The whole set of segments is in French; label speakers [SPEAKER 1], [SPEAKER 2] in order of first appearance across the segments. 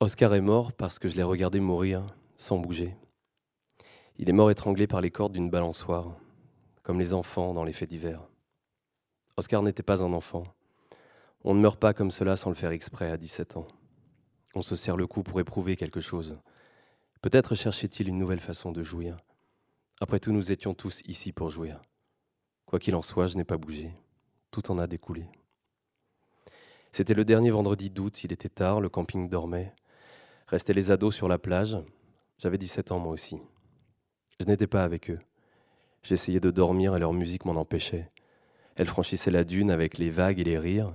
[SPEAKER 1] Oscar est mort parce que je l'ai regardé mourir sans bouger. Il est mort étranglé par les cordes d'une balançoire, comme les enfants dans les faits divers. Oscar n'était pas un enfant. On ne meurt pas comme cela sans le faire exprès à 17 ans. On se serre le cou pour éprouver quelque chose. Peut-être cherchait-il une nouvelle façon de jouir. Après tout, nous étions tous ici pour jouir. Quoi qu'il en soit, je n'ai pas bougé. Tout en a découlé. C'était le dernier vendredi d'août, il était tard, le camping dormait. Restaient les ados sur la plage. J'avais 17 ans moi aussi. Je n'étais pas avec eux. J'essayais de dormir et leur musique m'en empêchait. Elle franchissait la dune avec les vagues et les rires.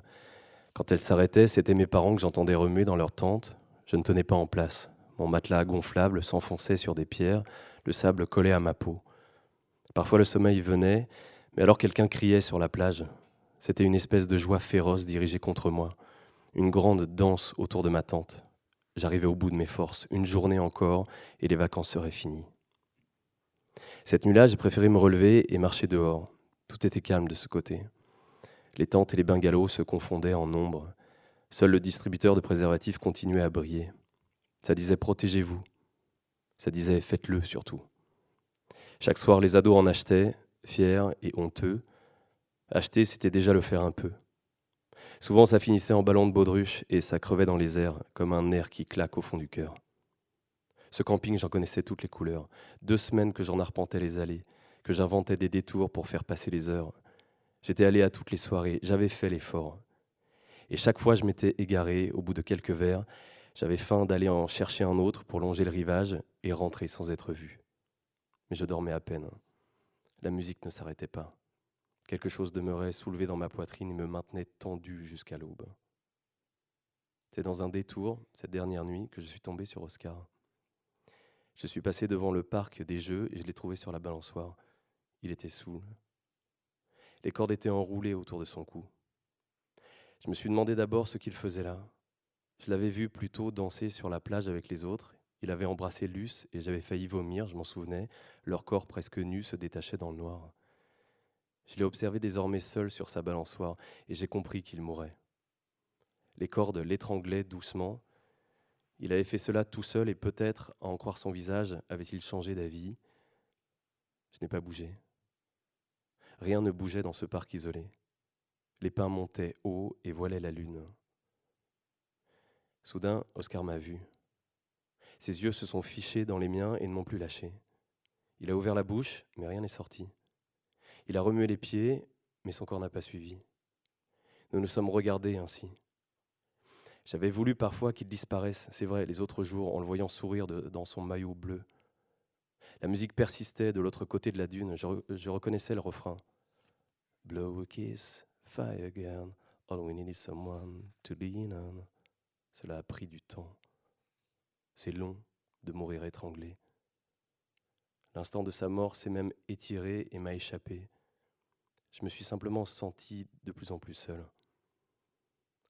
[SPEAKER 1] Quand elle s'arrêtait, c'était mes parents que j'entendais remuer dans leur tente. Je ne tenais pas en place. Mon matelas gonflable s'enfonçait sur des pierres, le sable collait à ma peau. Parfois le sommeil venait, mais alors quelqu'un criait sur la plage. C'était une espèce de joie féroce dirigée contre moi, une grande danse autour de ma tente. J'arrivais au bout de mes forces, une journée encore, et les vacances seraient finies. Cette nuit-là, j'ai préféré me relever et marcher dehors. Tout était calme de ce côté. Les tentes et les bungalows se confondaient en ombre. Seul le distributeur de préservatifs continuait à briller. Ça disait protégez-vous. Ça disait faites-le surtout. Chaque soir, les ados en achetaient, fiers et honteux. Acheter, c'était déjà le faire un peu. Souvent, ça finissait en ballon de baudruche et ça crevait dans les airs, comme un nerf qui claque au fond du cœur. Ce camping, j'en connaissais toutes les couleurs. Deux semaines que j'en arpentais les allées, que j'inventais des détours pour faire passer les heures. J'étais allé à toutes les soirées, j'avais fait l'effort. Et chaque fois, je m'étais égaré, au bout de quelques verres, j'avais faim d'aller en chercher un autre pour longer le rivage et rentrer sans être vu. Mais je dormais à peine. La musique ne s'arrêtait pas. Quelque chose demeurait soulevé dans ma poitrine et me maintenait tendu jusqu'à l'aube. C'est dans un détour, cette dernière nuit, que je suis tombé sur Oscar. Je suis passé devant le parc des jeux et je l'ai trouvé sur la balançoire. Il était saoul. Les cordes étaient enroulées autour de son cou. Je me suis demandé d'abord ce qu'il faisait là. Je l'avais vu plutôt danser sur la plage avec les autres. Il avait embrassé Luce et j'avais failli vomir, je m'en souvenais. Leur corps presque nu se détachait dans le noir. Je l'ai observé désormais seul sur sa balançoire et j'ai compris qu'il mourait. Les cordes l'étranglaient doucement. Il avait fait cela tout seul et peut-être, à en croire son visage, avait-il changé d'avis. Je n'ai pas bougé. Rien ne bougeait dans ce parc isolé. Les pins montaient haut et voilaient la lune. Soudain, Oscar m'a vu. Ses yeux se sont fichés dans les miens et ne m'ont plus lâché. Il a ouvert la bouche, mais rien n'est sorti. Il a remué les pieds, mais son corps n'a pas suivi. Nous nous sommes regardés ainsi. J'avais voulu parfois qu'il disparaisse, c'est vrai, les autres jours, en le voyant sourire dans son maillot bleu. La musique persistait de l'autre côté de la dune, je, reconnaissais le refrain. Blow a kiss, fire again, all we need is someone to lean on. Cela a pris du temps. C'est long de mourir étranglé. L'instant de sa mort s'est même étiré et m'a échappé. Je me suis simplement senti de plus en plus seul.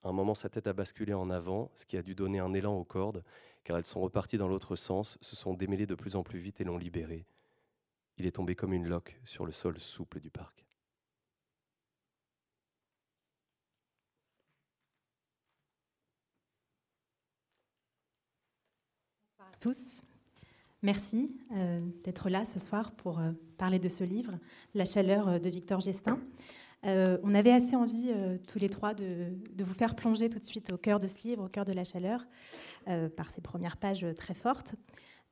[SPEAKER 1] À un moment, sa tête a basculé en avant, ce qui a dû donner un élan aux cordes, car elles sont reparties dans l'autre sens, se sont démêlées de plus en plus vite et l'ont libéré. Il est tombé comme une loque sur le sol souple du parc.
[SPEAKER 2] tous. Merci euh, d'être là ce soir pour euh, parler de ce livre, La chaleur euh, de Victor Gestin. on avait assez envie, tous les trois, de, vous faire plonger tout de suite au cœur de ce livre, au cœur de la chaleur, par ses premières pages très fortes.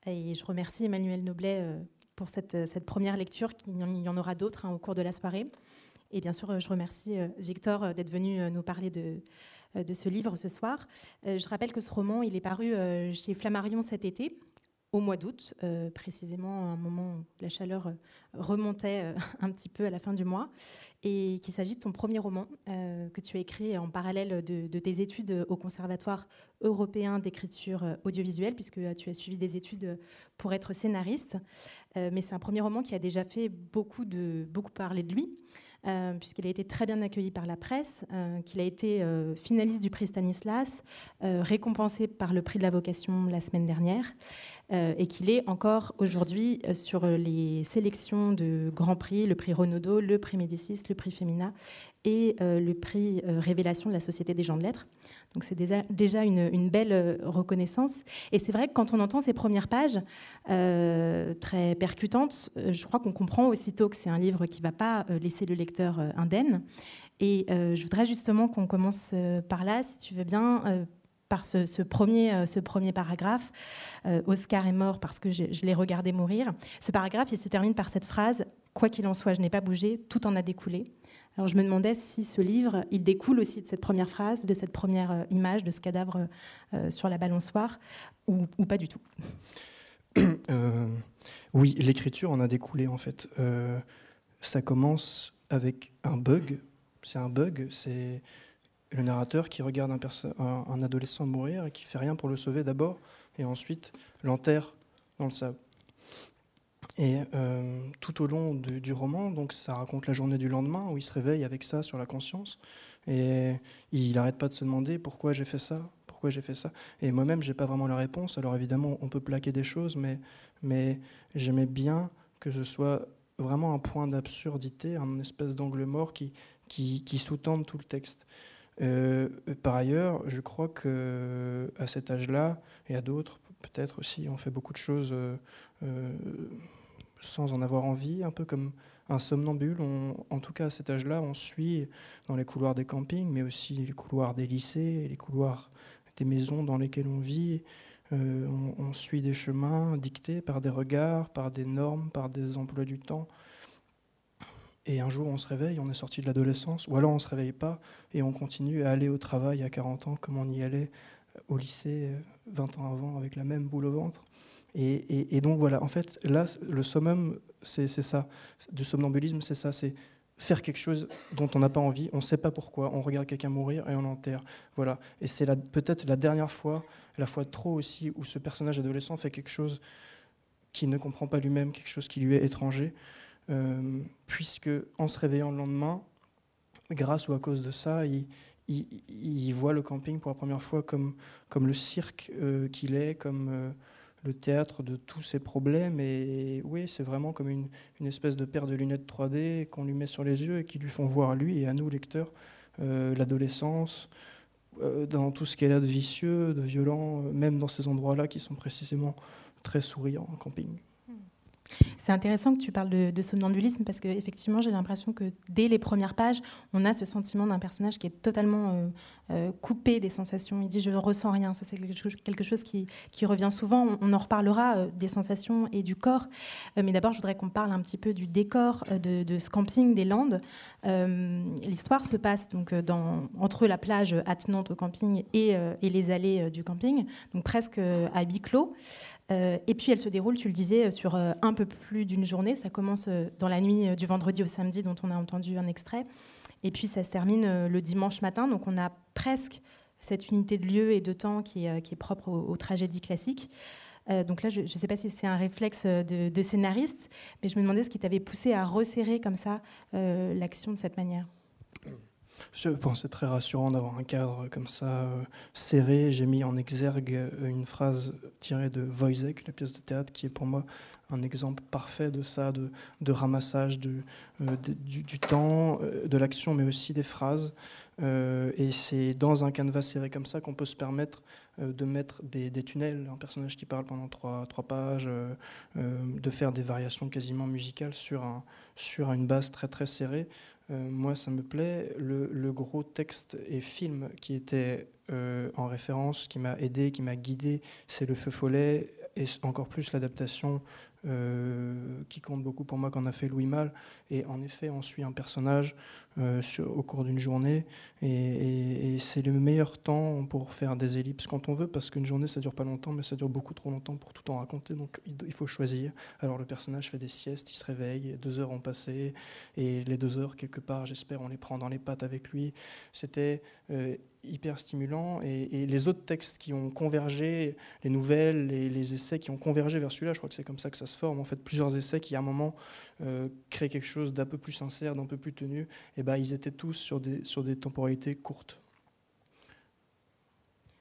[SPEAKER 2] Et je remercie Emmanuel Noblet pour cette, première lecture. Il y en aura d'autres hein, au cours de la soirée. Et bien sûr, je remercie Victor d'être venu nous parler de, de ce livre ce soir. Je rappelle que ce roman, il est paru chez Flammarion cet été au mois d'août, euh, précisément à un moment où la chaleur euh, remontait euh, un petit peu à la fin du mois, et qu'il s'agit de ton premier roman que tu as écrit en parallèle de, tes études au Conservatoire européen d'écriture audiovisuelle, puisque tu as suivi des études pour être scénariste. mais c'est un premier roman qui a déjà fait beaucoup, de, beaucoup parler de lui. Puisqu'il a été très bien accueilli par la presse, qu'il a été finaliste du prix Stanislas, récompensé par le prix de la vocation la semaine dernière, et qu'il est encore aujourd'hui sur les sélections de Grand Prix, le prix Renaudot, le prix Médicis, le prix Femina et le prix Révélation de la Société des gens de lettres. Donc c'est déjà, une, belle reconnaissance. Et c'est vrai que quand on entend ces premières pages très percutantes, je crois qu'on comprend aussitôt que c'est un livre qui ne va pas laisser le lecteur indemne. Et je voudrais justement qu'on commence par là, si tu veux bien par ce, premier, euh, ce premier paragraphe. Euh, Oscar est mort parce que je, l'ai regardé mourir. Ce paragraphe, il se termine par cette phrase Quoi qu'il en soit, je n'ai pas bougé, tout en a découlé. Alors je me demandais si ce livre, il découle aussi de cette première phrase, de cette première euh, image de ce cadavre sur la balançoire, ou, pas du tout.
[SPEAKER 3] oui, l'écriture en a découlé en fait. ça commence avec un bug. C'est un bug, c'est le narrateur qui regarde un, adolescent mourir et qui fait rien pour le sauver d'abord, et ensuite l'enterre dans le sable. Et euh, tout au long du, roman, donc ça raconte la journée du lendemain où il se réveille avec ça sur la conscience et il n'arrête pas de se demander pourquoi j'ai fait ça, pourquoi j'ai fait ça. Et moi-même, j'ai pas vraiment la réponse. Alors évidemment, on peut plaquer des choses, mais, mais j'aimais bien que ce soit vraiment un point d'absurdité, un espèce d'angle mort qui, qui sous-tende tout le texte. Euh, par ailleurs, je crois que à cet âge-là et à d'autres, peut-être aussi, on fait beaucoup de choses euh, euh, sans en avoir envie, un peu comme un somnambule. en tout cas, à cet âge-là, on suit dans les couloirs des campings, mais aussi les couloirs des lycées, les couloirs des maisons dans lesquelles on vit. on, suit des chemins dictés par des regards, par des normes, par des emplois du temps. Et un jour, on se réveille, on est sorti de l'adolescence, ou alors on ne se réveille pas et on continue à aller au travail à 40 ans comme on y allait au lycée 20 euh, ans avant avec la même boule au ventre. Et, donc voilà, en fait, là, le summum, c'est ça. Du somnambulisme, c'est ça, c'est faire quelque chose dont on n'a pas envie, on ne sait pas pourquoi, on regarde quelqu'un mourir et on l'enterre. Voilà. Et c'est peut-être la dernière fois, la fois trop aussi, où ce personnage adolescent fait quelque chose qu'il ne comprend pas lui-même, quelque chose qui lui est étranger. Euh, puisque en se réveillant le lendemain, grâce ou à cause de ça, il, voit le camping pour la première fois comme, le cirque euh, qu'il est, comme euh, le théâtre de tous ses problèmes. Et, oui, c'est vraiment comme une, espèce de paire de lunettes 3D qu'on lui met sur les yeux et qui lui font voir à lui et à nous, lecteurs, l'adolescence, dans tout ce qu'elle a de vicieux, de violent, même dans ces endroits-là qui sont précisément très souriants en camping.
[SPEAKER 2] C'est intéressant que tu parles de, somnambulisme parce qu'effectivement, j'ai l'impression que dès les premières pages, on a ce sentiment d'un personnage qui est totalement euh, euh, coupé des sensations. Il dit Je ne ressens rien. Ça, c'est quelque chose, qui, revient souvent. On, en reparlera euh, des sensations et du corps. mais d'abord, je voudrais qu'on parle un petit peu du décor de, ce camping des Landes. L'histoire se passe donc entre la plage attenante au camping et, et les allées du camping, donc presque à huis clos. Et puis elle se déroule, tu le disais, sur un peu plus d'une journée. Ça commence dans la nuit du vendredi au samedi, dont on a entendu un extrait. Et puis ça se termine le dimanche matin. Donc on a presque cette unité de lieu et de temps qui est, propre aux, tragédies classiques. donc là, je ne sais pas si c'est un réflexe de, scénariste, mais je me demandais ce qui t'avait poussé à resserrer comme ça l'action de cette manière.
[SPEAKER 3] Je c'est très rassurant d'avoir un cadre comme ça euh, serré. J'ai mis en exergue euh, une phrase tirée de Wojciech, la pièce de théâtre, qui est pour moi un exemple parfait de ça, de, ramassage euh, du, temps, de l'action, mais aussi des phrases. et c'est dans un canevas serré comme ça qu'on peut se permettre de mettre des, tunnels, un personnage qui parle pendant trois, pages, de faire des variations quasiment musicales sur, un, sur une base très très serrée. Euh, moi, ça me plaît. Le, gros texte et film qui était euh, en référence, qui m'a aidé, qui m'a guidé, c'est Le Feu Follet, et encore plus l'adaptation euh, qui compte beaucoup pour moi qu'on a fait Louis Mal. Et en effet, on suit un personnage euh, au cours d'une journée. Et, c'est le meilleur temps pour faire des ellipses quand on veut, parce qu'une journée, ça dure pas longtemps, mais ça dure beaucoup trop longtemps pour tout en raconter. Donc il faut choisir. Alors le personnage fait des siestes, il se réveille, deux heures ont passé, et les deux heures, quelque part, j'espère, on les prend dans les pattes avec lui. C'était euh, hyper stimulant. Et, les autres textes qui ont convergé, les nouvelles, les, les essais qui ont convergé vers celui-là, je crois que c'est comme ça que ça se forme. En fait, plusieurs essais qui, à un moment, euh, créent quelque chose d'un peu plus sincère, d'un peu plus tenu. Eh ben, ils étaient tous sur des, sur des temporalités courtes.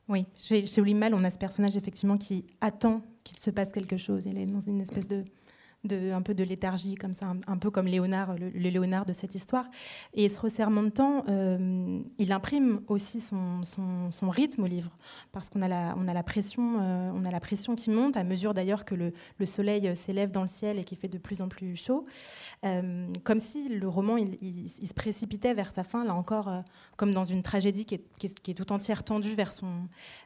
[SPEAKER 2] Oui, chez, Mal, on a ce personnage effectivement qui attend qu'il se passe quelque chose. Il est dans une espèce de, de, un peu de léthargie, comme ça, un, peu comme Léonard, le, Léonard de cette histoire. Et ce resserrement de temps, euh, il imprime aussi son, rythme au livre, parce qu'on a la, on a la pression, euh, on a la pression qui monte à mesure d'ailleurs que le, le soleil s'élève dans le ciel et qui fait de plus en plus chaud, euh, comme si le roman il, se précipitait vers sa fin, là encore, comme dans une tragédie qui est, tout entière tendue vers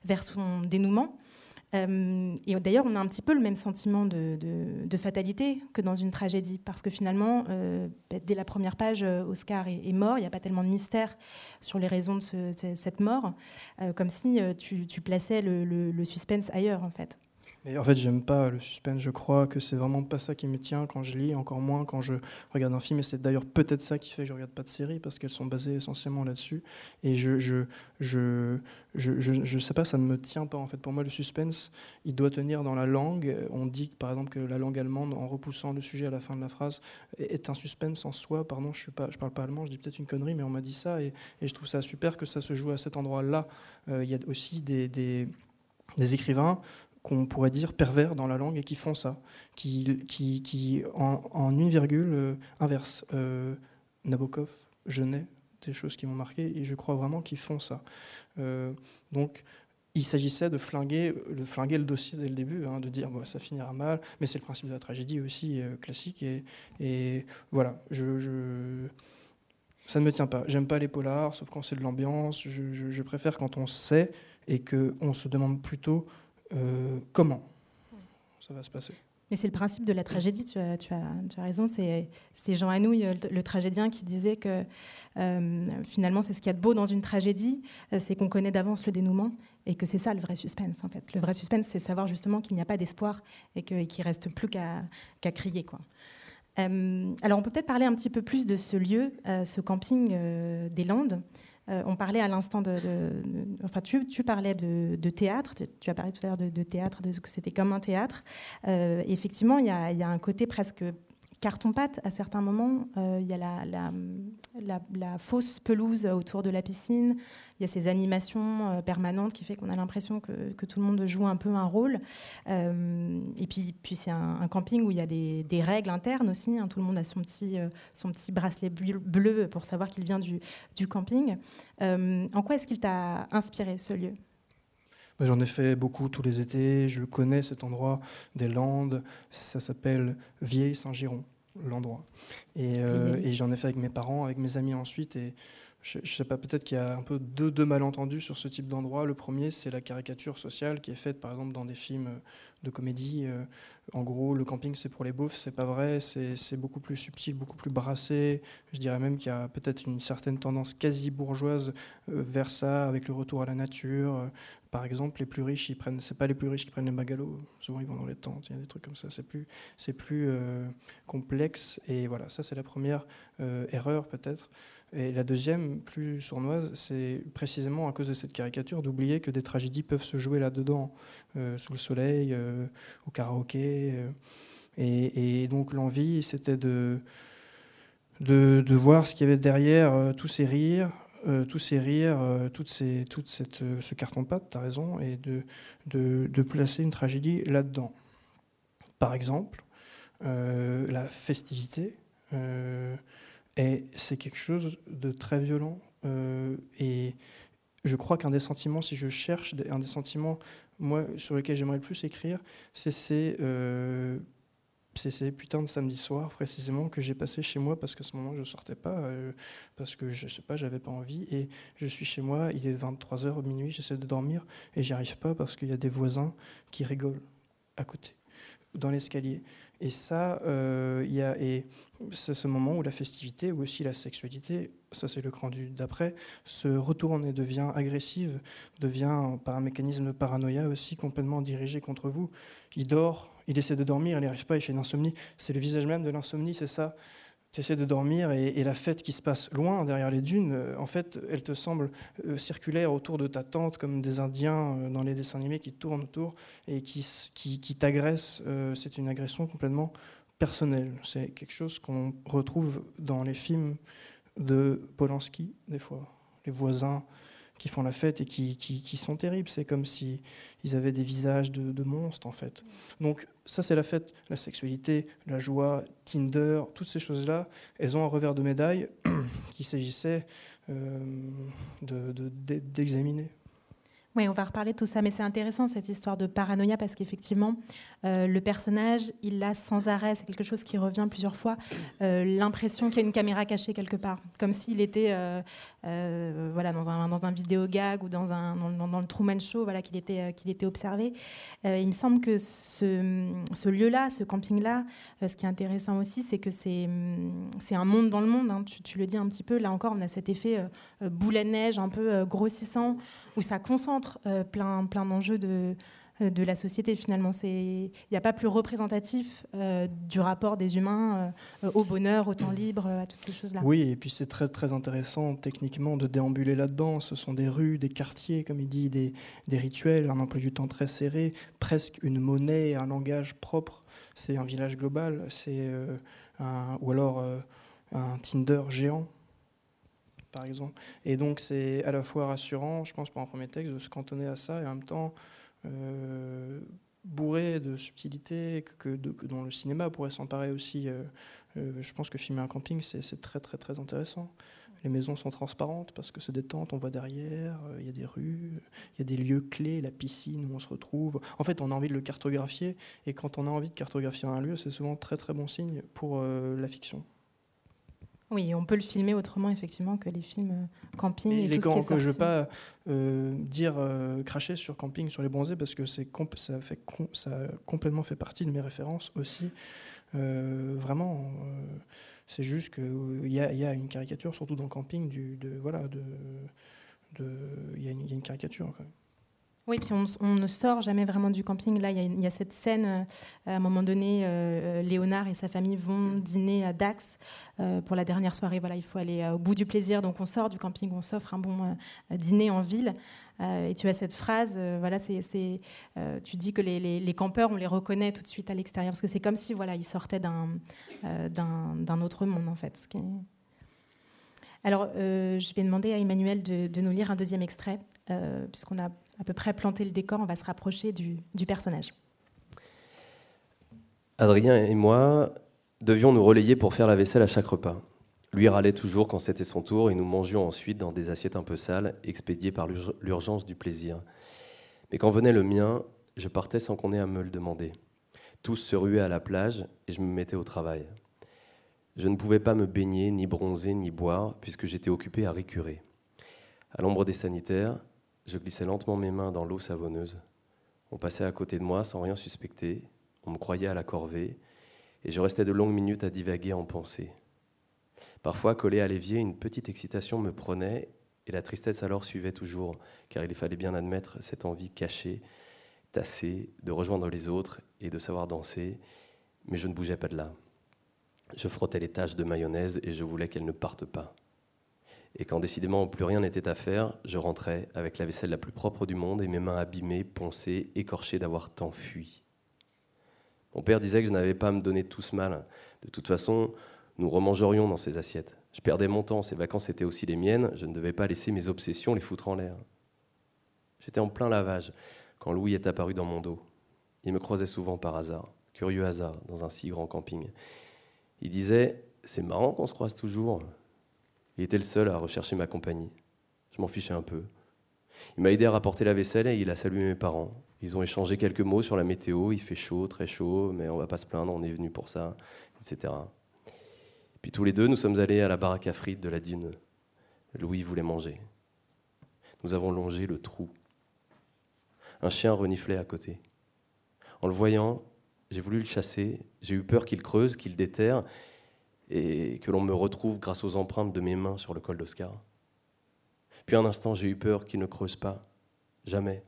[SPEAKER 2] vers son dénouement. Euh, et d'ailleurs, on a un petit peu le même sentiment de, fatalité que dans une tragédie, parce que finalement, euh, bah, dès la première page, euh, Oscar est, mort, il n'y a pas tellement de mystère sur les raisons de cette mort, comme si tu, plaçais le, suspense ailleurs, en fait.
[SPEAKER 3] Mais en fait, j'aime pas le suspense. Je crois que c'est vraiment pas ça qui me tient quand je lis, encore moins quand je regarde un film. Et c'est d'ailleurs peut-être ça qui fait que je regarde pas de séries parce qu'elles sont basées essentiellement là-dessus. Et je je, je, je, je, sais pas, ça ne me tient pas en fait. Pour moi, le suspense, il doit tenir dans la langue. On dit par exemple que la langue allemande, en repoussant le sujet à la fin de la phrase, est un suspense en soi. Pardon, je suis pas, je parle pas allemand, je dis peut-être une connerie, mais on m'a dit ça et, et, je trouve ça super que ça se joue à cet endroit-là. Euh, il y a aussi des des écrivains qu'on pourrait dire pervers dans la langue et qui font ça, qui, qui, qui en, une virgule euh, inverse. Euh, Nabokov, Genet, des choses qui m'ont marqué et je crois vraiment qu'ils font ça. Euh, donc il s'agissait de flinguer, de flinguer le dossier dès le début, hein, de dire ça finira mal, mais c'est le principe de la tragédie aussi classique et, voilà, ça ne me tient pas. J'aime pas les polars, sauf quand c'est de l'ambiance. Je, je, préfère quand on sait et qu'on se demande plutôt euh, comment ça va se passer?
[SPEAKER 2] Mais c'est le principe de la tragédie, tu as, raison. C'est Jean Anouilh, le, tragédien, qui disait que euh, finalement, c'est ce qu'il y a de beau dans une tragédie, euh, c'est qu'on connaît d'avance le dénouement et que c'est ça le vrai suspense, en fait. Le vrai suspense, c'est savoir justement qu'il n'y a pas d'espoir et qu'il ne reste plus qu'à crier. Quoi. alors, on peut peut-être parler un petit peu plus de ce lieu, ce camping des Landes. Euh, on parlait à l'instant de, Enfin, tu, parlais de, théâtre, tu, as parlé tout à l'heure de, théâtre, de que c'était comme un théâtre. Euh, effectivement, il y, a, un côté presque carton-pâte à certains moments. Euh, il y a la, fausse pelouse autour de la piscine. Il y a ces animations euh, permanentes qui fait qu'on a l'impression que, tout le monde joue un peu un rôle. Euh, et puis, puis c'est un, camping où il y a des, règles internes aussi. Hein. Tout le monde a son petit, son petit bracelet bleu pour savoir qu'il vient du, du camping. en quoi est-ce qu'il t'a inspiré ce lieu?
[SPEAKER 3] J'en ai fait beaucoup tous les étés. Je connais cet endroit des Landes. Ça s'appelle Vieille-Saint-Giron l'endroit. Et, euh, et j'en ai fait avec mes parents, avec mes amis ensuite. Et je ne sais pas, peut-être qu'il y a un peu deux, deux malentendus sur ce type d'endroit. Le premier, c'est la caricature sociale qui est faite, par exemple, dans des films de comédie. Euh, en gros, le camping, c'est pour les beaufs, c'est pas vrai. C'est beaucoup plus subtil, beaucoup plus brassé. Je dirais même qu'il y a peut-être une certaine tendance quasi bourgeoise euh, vers ça, avec le retour à la nature. Par exemple, les plus riches. C'est pas les plus riches qui prennent les magalos. Souvent, ils vont dans les tentes. Il y a des trucs comme ça. C'est plus, euh, complexe. Et voilà, ça, c'est la première erreur peut-être. Et la deuxième, plus sournoise, c'est précisément à cause de cette caricature d'oublier que des tragédies peuvent se jouer là-dedans, euh, sous le soleil, euh, au karaoké. Euh. et, donc l'envie, c'était de, de, voir ce qu'il y avait derrière tous ces rires, tous ces rires, toute, ces, toute cette, ce carton-pâte, tu as raison, et de, de, placer une tragédie là-dedans. Par exemple, la festivité. Et c'est quelque chose de très violent. Euh, et je crois qu'un des sentiments, si je cherche un des sentiments, moi, sur lesquels j'aimerais le plus écrire, c'est ces, euh, ces putains de samedi soir précisément que j'ai passé chez moi parce qu'à ce moment je sortais pas, euh, parce que je sais pas, j'avais pas envie. Et je suis chez moi, il est 23h, minuit, j'essaie de dormir et j'y arrive pas parce qu'il y a des voisins qui rigolent à côté, dans l'escalier. Et ça, euh, il y a, et c'est ce moment où la festivité ou aussi la sexualité, ça c'est le cran d'après, se retourne et devient agressive, devient par un mécanisme de paranoïa aussi complètement dirigé contre vous. Il dort, il essaie de dormir, il n'y arrive pas, il fait une insomnie. C'est le visage même de l'insomnie, c'est ça essaies de dormir et, la fête qui se passe loin, derrière les dunes, euh, en fait, elle te semble euh, circulaire autour de ta tente, comme des Indiens euh, dans les dessins animés qui tournent autour et qui, qui, t'agressent. c'est une agression complètement personnelle. C'est quelque chose qu'on retrouve dans les films de Polanski, des fois. Les voisins qui font la fête et qui, sont terribles. C'est comme si ils avaient des visages de, de monstres, en fait. Donc, ça, c'est la fête. La sexualité, la joie, Tinder, toutes ces choses-là, elles ont un revers de médaille qu'il s'agissait euh, d'examiner.
[SPEAKER 2] Oui, on va reparler de tout ça, mais c'est intéressant cette histoire de paranoïa parce qu'effectivement, euh, le personnage, il a sans arrêt, c'est quelque chose qui revient plusieurs fois, euh, l'impression qu'il y a une caméra cachée quelque part, comme s'il était euh, voilà, dans, un, dans un vidéo gag ou dans, un, dans, le Truman Show, voilà, qu'il était, était observé. il me semble que ce, ce lieu-là, ce camping-là, ce qui est intéressant aussi, c'est que c'est, c'est un monde dans le monde, hein. tu, tu, le dis un petit peu, là encore, on a cet effet boulet de neige un peu grossissant où ça concentre plein, plein d'enjeux de, de la société finalement. Il n'y a pas plus représentatif euh, du rapport des humains au bonheur, au temps libre, à toutes ces choses-là.
[SPEAKER 3] Oui, et puis c'est très, très intéressant techniquement de déambuler là-dedans. Ce sont des rues, des quartiers, comme il dit, des, des rituels, un emploi du temps très serré, presque une monnaie, un langage propre. C'est un village global, c'est ou alors un Tinder géant par exemple. Et donc c'est à la fois rassurant, je pense, pour un premier texte, de se cantonner à ça, et en même temps euh, bourré de subtilités que, dont le cinéma pourrait s'emparer aussi. Euh, euh, je pense que filmer un camping, c'est très très très intéressant. Les maisons sont transparentes parce que c'est des tentes, on voit derrière, il y a des rues, il y a des lieux clés, la piscine où on se retrouve. En fait, on a envie de le cartographier, et quand on a envie de cartographier un lieu, c'est souvent très très bon signe pour la fiction.
[SPEAKER 2] Oui, on peut le filmer autrement, effectivement, que les films euh, camping. Et,
[SPEAKER 3] les
[SPEAKER 2] tout ce qui est
[SPEAKER 3] que je ne veux pas euh, dire euh, cracher sur camping, sur les bronzés, parce que ça, fait ça a complètement fait partie de mes références aussi. vraiment, c'est juste qu'il y, y, a une caricature, surtout dans camping, du, de, voilà, de, il y, y, a une caricature.
[SPEAKER 2] Oui, puis on, ne sort jamais vraiment du camping. Là, il y, a cette scène, euh, à un moment donné, euh, Léonard et sa famille vont dîner à Dax euh, pour la dernière soirée. Voilà, il faut aller au bout du plaisir. Donc on sort du camping, on s'offre un bon dîner en ville. et tu as cette phrase, voilà, c'est, tu dis que les, campeurs, on les reconnaît tout de suite à l'extérieur, parce que c'est comme si voilà, ils sortaient d'un, d'un, autre monde, en fait. Alors, je vais demander à Emmanuel de, de, nous lire un deuxième extrait, puisqu'on a à peu près planter le décor, on va se rapprocher du, personnage.
[SPEAKER 1] Adrien et moi devions nous relayer pour faire la vaisselle à chaque repas. Lui râlait toujours quand c'était son tour et nous mangions ensuite dans des assiettes un peu sales, expédiées par l'urgence du plaisir. Mais quand venait le mien, je partais sans qu'on ait à me le demander. Tous se ruaient à la plage et je me mettais au travail. Je ne pouvais pas me baigner, ni bronzer, ni boire, puisque j'étais occupé à récurer. À l'ombre des sanitaires, je glissais lentement mes mains dans l'eau savonneuse. On passait à côté de moi sans rien suspecter, on me croyait à la corvée, et je restais de longues minutes à divaguer en pensée. Parfois, collé à l'évier, une petite excitation me prenait, et la tristesse alors suivait toujours, car il fallait bien admettre cette envie cachée, tassée, de rejoindre les autres et de savoir danser, mais je ne bougeais pas de là. Je frottais les taches de mayonnaise et je voulais qu'elles ne partent pas. Et quand décidément plus rien n'était à faire, je rentrais avec la vaisselle la plus propre du monde et mes mains abîmées, poncées, écorchées d'avoir tant fui. Mon père disait que je n'avais pas à me donner tout ce mal. De toute façon, nous remangerions dans ces assiettes. Je perdais mon temps, ces vacances étaient aussi les miennes, je ne devais pas laisser mes obsessions les foutre en l'air. J'étais en plein lavage quand Louis est apparu dans mon dos. Il me croisait souvent par hasard, curieux hasard, dans un si grand camping. Il disait C'est marrant qu'on se croise toujours. Il était le seul à rechercher ma compagnie. Je m'en fichais un peu. Il m'a aidé à rapporter la vaisselle et il a salué mes parents. Ils ont échangé quelques mots sur la météo. Il fait chaud, très chaud, mais on va pas se plaindre, on est venu pour ça, etc. Puis tous les deux, nous sommes allés à la baraque à frites de la dîne. Louis voulait manger. Nous avons longé le trou. Un chien reniflait à côté. En le voyant, j'ai voulu le chasser. J'ai eu peur qu'il creuse, qu'il déterre, et que l'on me retrouve grâce aux empreintes de mes mains sur le col d'Oscar. Puis un instant, j'ai eu peur qu'il ne creuse pas, jamais,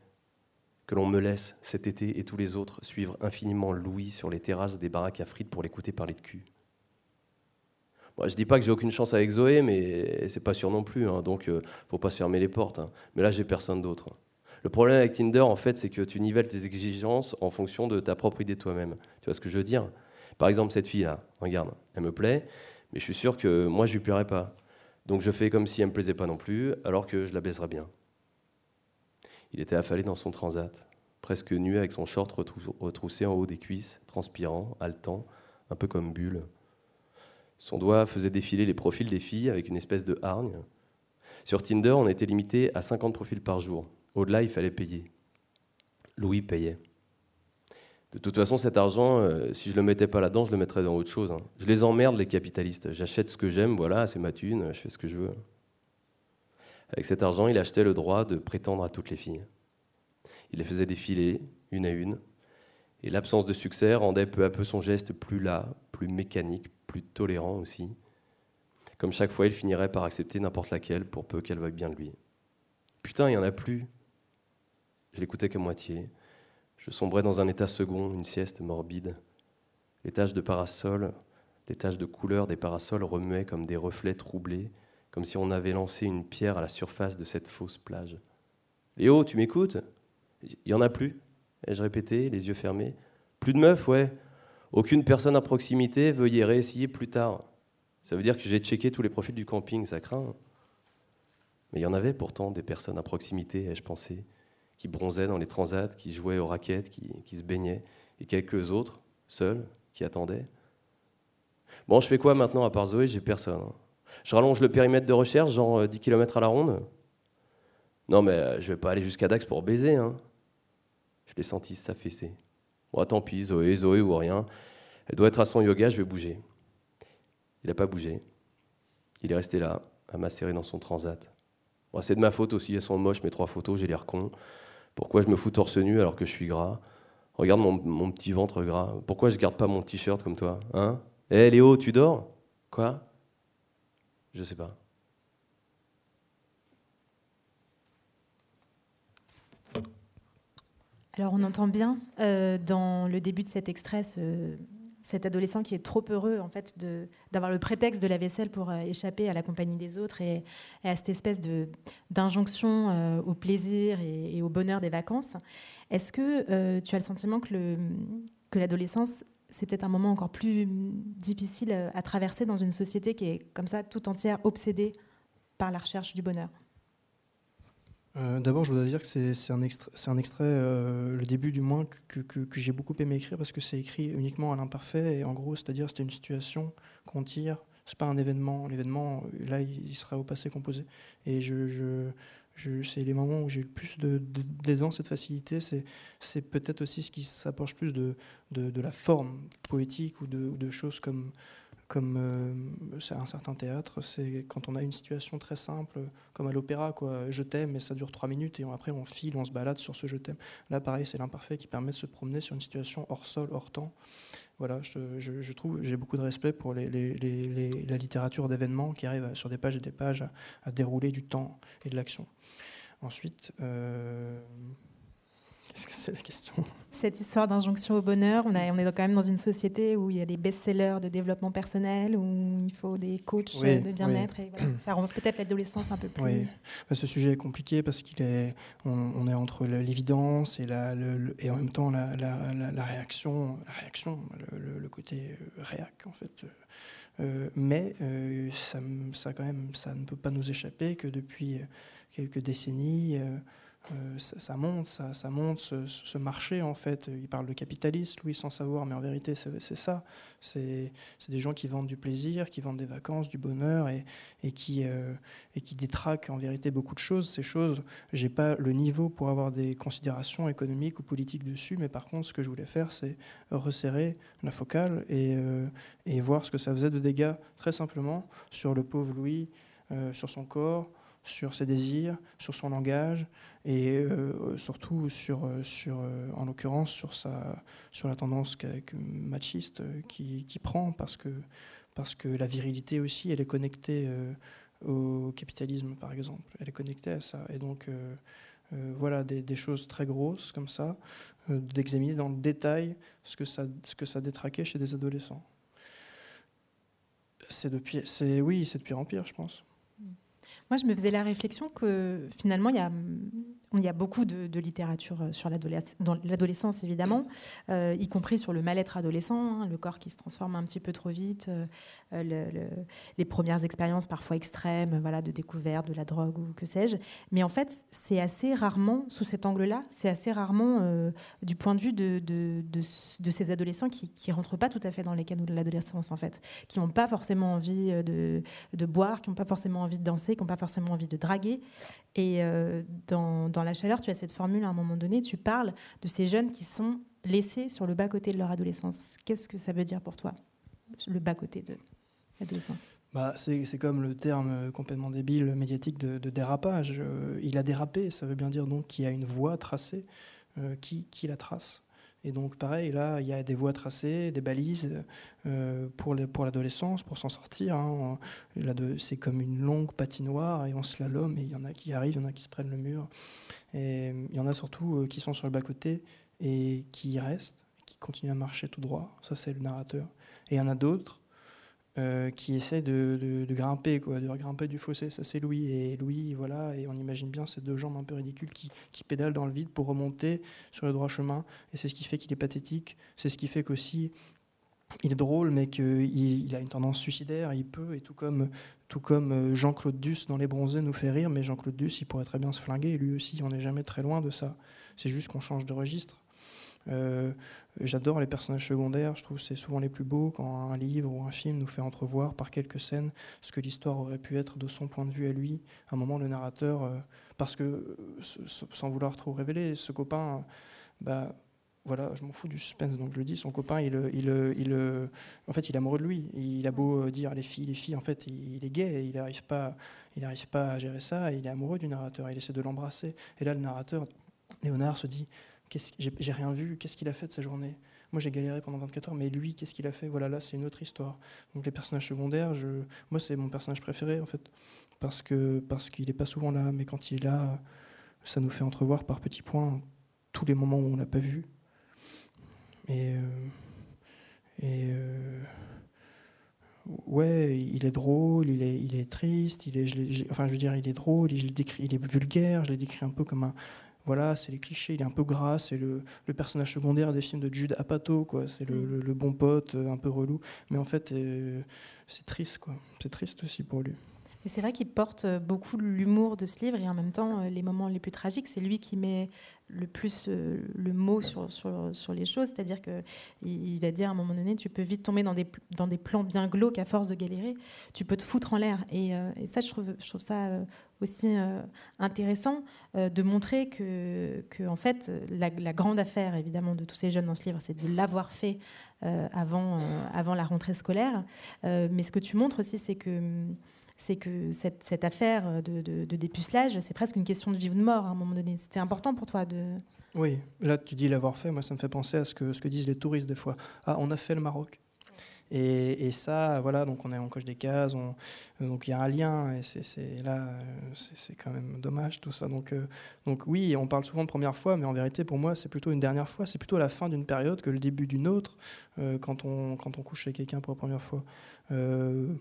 [SPEAKER 1] que l'on me laisse, cet été et tous les autres, suivre infiniment Louis sur les terrasses des baraques à frites pour l'écouter parler de cul. Moi, je dis pas que j'ai aucune chance avec Zoé, mais c'est pas sûr non plus, hein, donc euh, faut pas se fermer les portes. Hein. Mais là, j'ai personne d'autre. Le problème avec Tinder, en fait, c'est que tu nivelles tes exigences en fonction de ta propre idée de toi-même. Tu vois ce que je veux dire? Par exemple, cette fille-là, regarde, elle me plaît, mais je suis sûr que moi, je lui plairais pas. Donc je fais comme si elle me plaisait pas non plus, alors que je la baiserais bien. Il était affalé dans son transat, presque nu avec son short retroussé en haut des cuisses, transpirant, haletant, un peu comme Bulle. Son doigt faisait défiler les profils des filles avec une espèce de hargne. Sur Tinder, on était limité à 50 profils par jour. Au-delà, il fallait payer. Louis payait. De toute façon, cet argent, euh, si je le mettais pas là-dedans, je le mettrais dans autre chose. hein. Je les emmerde, les capitalistes. J'achète ce que j'aime, voilà, c'est ma thune, je fais ce que je veux. Avec cet argent, il achetait le droit de prétendre à toutes les filles. Il les faisait défiler, une à une, et l'absence de succès rendait peu à peu son geste plus las, plus mécanique, plus tolérant aussi. Comme chaque fois, il finirait par accepter n'importe laquelle pour peu qu'elle veuille bien de lui. Putain, il n'y en a plus. Je l'écoutais qu'à moitié. Je sombrais dans un état second, une sieste morbide. Les taches de parasol, les taches de couleur des parasols remuaient comme des reflets troublés, comme si on avait lancé une pierre à la surface de cette fausse plage. Léo, tu m'écoutes? Il y en a plus ai-je répété, les yeux fermés. Plus de meufs, ouais. Aucune personne à proximité, veuillez réessayer plus tard. Ça veut dire que j'ai checké tous les profils du camping, ça craint. Mais il y en avait pourtant des personnes à proximité, ai-je pensé, qui bronzaient dans les transats, qui jouaient aux raquettes, qui, se baignaient, et quelques autres, seuls, qui attendaient. Bon, je fais quoi maintenant à part Zoé? J'ai personne. hein. Je rallonge le périmètre de recherche, genre euh, 10 km à la ronde? Non, mais euh, je vais pas aller jusqu'à Dax pour baiser. Hein. Je l'ai senti s'affaisser. Bon, tant pis, Zoé, Zoé ou rien. Elle doit être à son yoga, je vais bouger. Il n'a pas bougé. Il est resté là, à macérer dans son transat. Bon, c'est de ma faute aussi, elles sont moches mes trois photos, j'ai l'air con. Pourquoi je me fous torse nu alors que je suis gras? Regarde mon, petit ventre gras. Pourquoi je garde pas mon t-shirt comme toi Hein? Eh Léo, tu dors? Quoi? Je sais pas.
[SPEAKER 2] Alors on entend bien euh, dans le début de cet extrait ce- cet adolescent qui est trop heureux en fait d'avoir le prétexte de la vaisselle pour euh, échapper à la compagnie des autres et, à cette espèce de- d'injonction euh, au plaisir et, au bonheur des vacances. Est-ce que euh, tu as le sentiment que le- que l'adolescence c'est peut-être un moment encore plus difficile à traverser dans une société qui est comme ça tout entière obsédée par la recherche du bonheur?
[SPEAKER 3] Euh, D'abord, je voudrais dire que c'est un extrait, euh, le début du moins, que, j'ai beaucoup aimé écrire parce que c'est écrit uniquement à l'imparfait. Et en gros, c'est-à-dire c'était une situation qu'on tire, c'est pas un événement. L'événement, là, il sera au passé composé. Et je, c'est les moments où j'ai le plus de- de- d'aisance et de facilité. C'est peut-être aussi ce qui s'approche plus de, de, de la forme poétique de, ou de choses comme comme euh, un certain théâtre, c'est quand on a une situation très simple, comme à l'opéra, quoi. Je t'aime, et ça dure trois minutes, et après on file, on se balade sur ce je t'aime. Là, pareil, c'est l'imparfait qui permet de se promener sur une situation hors sol, hors temps. Voilà, je, trouve, j'ai beaucoup de respect pour la littérature d'événements qui arrive sur des pages et des pages à, à dérouler du temps et de l'action. Ensuite, euh, que c'est la question
[SPEAKER 2] Cette histoire d'injonction au bonheur, on, a- on est quand même dans une société où il y a des best-sellers de développement personnel, où il faut des coachs
[SPEAKER 3] Oui,
[SPEAKER 2] euh, de bien-être. et voilà, ça rend peut-être l'adolescence un peu plus.
[SPEAKER 3] Oui, Bah, ce sujet est compliqué parce qu'il est, on, est entre l'évidence et, la, le- le- et en même temps la, la- la- la réaction, la réaction, le, côté euh, réac en fait. Euh, mais euh, ça, quand même, ça ne peut pas nous échapper que depuis quelques décennies. euh, ça, ça monte, ça, monte, ce, marché en fait. Il parle de capitaliste, Louis, sans savoir, mais en vérité, c'est ça. C'est des gens qui vendent du plaisir, qui vendent des vacances, du bonheur, et, et qui, euh, et qui détraquent en vérité beaucoup de choses. Ces choses, j'ai pas le niveau pour avoir des considérations économiques ou politiques dessus, mais par contre, ce que je voulais faire, c'est resserrer la focale et, euh, voir ce que ça faisait de dégâts, très simplement, sur le pauvre Louis, euh, sur son corps, sur ses désirs, sur son langage et euh, surtout sur, euh, sur euh, en l'occurrence sur sa sur la tendance machiste qui, qui prend parce que parce que la virilité aussi elle est connectée au capitalisme par exemple. Elle est connectée à ça. Et donc voilà des, choses très grosses comme ça d'examiner dans le détail ce que ça ce que ça détraquait chez des adolescents. C'est de oui c'est de pire en pire je pense
[SPEAKER 2] Moi, je me faisais la réflexion que finalement, il y a, il y a beaucoup de, littérature euh, sur l'adolescence, évidemment, euh, y compris sur le mal-être adolescent, hein, le corps qui se transforme un petit peu trop vite, euh, les premières expériences parfois extrêmes, voilà, de découverte de la drogue ou que sais-je. Mais en fait, c'est assez rarement, sous cet angle-là, c'est assez rarement du point de vue de, ces adolescents qui ne rentrent pas tout à fait dans les canaux de l'adolescence, en fait, qui n'ont pas forcément envie de, boire, qui n'ont pas forcément envie de danser, qui n'ont pas forcément envie de draguer. Et dans La Chaleur, tu as cette formule à un moment donné, tu parles de ces jeunes qui sont laissés sur le bas-côté de leur adolescence. Qu'est-ce que ça veut dire pour toi, le bas-côté de l'adolescence?
[SPEAKER 3] Bah, c'est comme le terme complètement débile médiatique de, dérapage. Euh, il a dérapé, ça veut bien dire donc qu'il y a une voie tracée. Euh, qui, qui la trace et donc, pareil, là, il y a des voies tracées, des balises euh, pour, l'adolescence, pour s'en sortir. Hein. C'est comme une longue patinoire et on slalom, et il y en a qui arrivent, il y en a qui se prennent le mur. Et il y en a surtout euh, qui sont sur le bas-côté et qui y restent, qui continuent à marcher tout droit. Ça, c'est le narrateur. Et il y en a d'autres euh, qui essaie de, grimper, de grimper du fossé. Ça, c'est Louis. Et Louis, voilà, et on imagine bien ces deux jambes un peu ridicules qui, pédalent dans le vide pour remonter sur le droit chemin. Et c'est ce qui fait qu'il est pathétique. C'est ce qui fait qu'aussi, il est drôle, mais qu'il il a une tendance suicidaire. Il peut, et tout comme, tout comme euh, Jean-Claude Duss dans Les Bronzés nous fait rire, mais Jean-Claude Duss, il pourrait très bien se flinguer. Et lui aussi, on n'est jamais très loin de ça. C'est juste qu'on change de registre. Euh, j'adore les personnages secondaires, je trouve que c'est souvent les plus beaux quand un livre ou un film nous fait entrevoir par quelques scènes ce que l'histoire aurait pu être de son point de vue à lui. À un moment, le narrateur, euh, parce que sans vouloir trop révéler, ce copain, bah, voilà, je m'en fous du suspense, donc je le dis, son copain, il, il, il, en fait, il est amoureux de lui. Il a beau dire les filles, les filles, en fait, il, est gay, il n'arrive pas, il n'arrive pas à gérer ça, il est amoureux du narrateur, il essaie de l'embrasser. Et là, le narrateur, Léonard, se dit, j'ai rien vu, qu'est-ce qu'il a fait de sa journée? Moi j'ai galéré pendant 24 heures, mais lui, qu'est-ce qu'il a fait? Voilà, là c'est une autre histoire. Donc les personnages secondaires, moi c'est mon personnage préféré en fait, parce que parce qu'il n'est pas souvent là, mais quand il est là, ça nous fait entrevoir par petits points tous les moments où on l'a pas vu. Et, euh, euh, ouais, il est drôle, il est, il est triste, il est, enfin je veux dire, il est drôle, il est vulgaire, je l'ai décrit un peu comme un, voilà, c'est les clichés, il est un peu gras, c'est le, personnage secondaire des films de Jude Apatow, quoi. C'est le, mm. bon pote, euh, un peu relou. Mais en fait, euh, c'est triste, quoi. C'est triste aussi pour lui.
[SPEAKER 2] Et c'est vrai qu'il porte euh, beaucoup l'humour de ce livre et en même temps, les moments les plus tragiques, c'est lui qui met le plus euh, le mot sur, sur, sur les choses. C'est-à-dire qu'il il va dire à un moment donné, tu peux vite tomber dans des, dans des plans bien glauques à force de galérer. Tu peux te foutre en l'air. Et, euh, et, ça, je trouve, je trouve ça euh, aussi intéressant de montrer que, que en fait, la, la, grande affaire, évidemment, de tous ces jeunes dans ce livre, c'est de l'avoir fait avant, avant la rentrée scolaire. mais ce que tu montres aussi, c'est que c'est que cette, cette, affaire de, de, dépucelage, c'est presque une question de vie ou de mort à un moment donné. C'était important pour toi de...
[SPEAKER 3] Oui, là tu dis l'avoir fait, moi ça me fait penser à ce que, ce que disent les touristes des fois. Ah, on a fait le Maroc. Et, et, ça, voilà, donc on, est, on coche des cases, on, donc il y a un lien, et c'est là, c'est quand même dommage tout ça. Donc, euh, donc oui, on parle souvent de première fois, mais en vérité, pour moi, c'est plutôt une dernière fois, c'est plutôt la fin d'une période que le début d'une autre, euh, quand, on, quand on couche avec quelqu'un pour la première fois. Euh,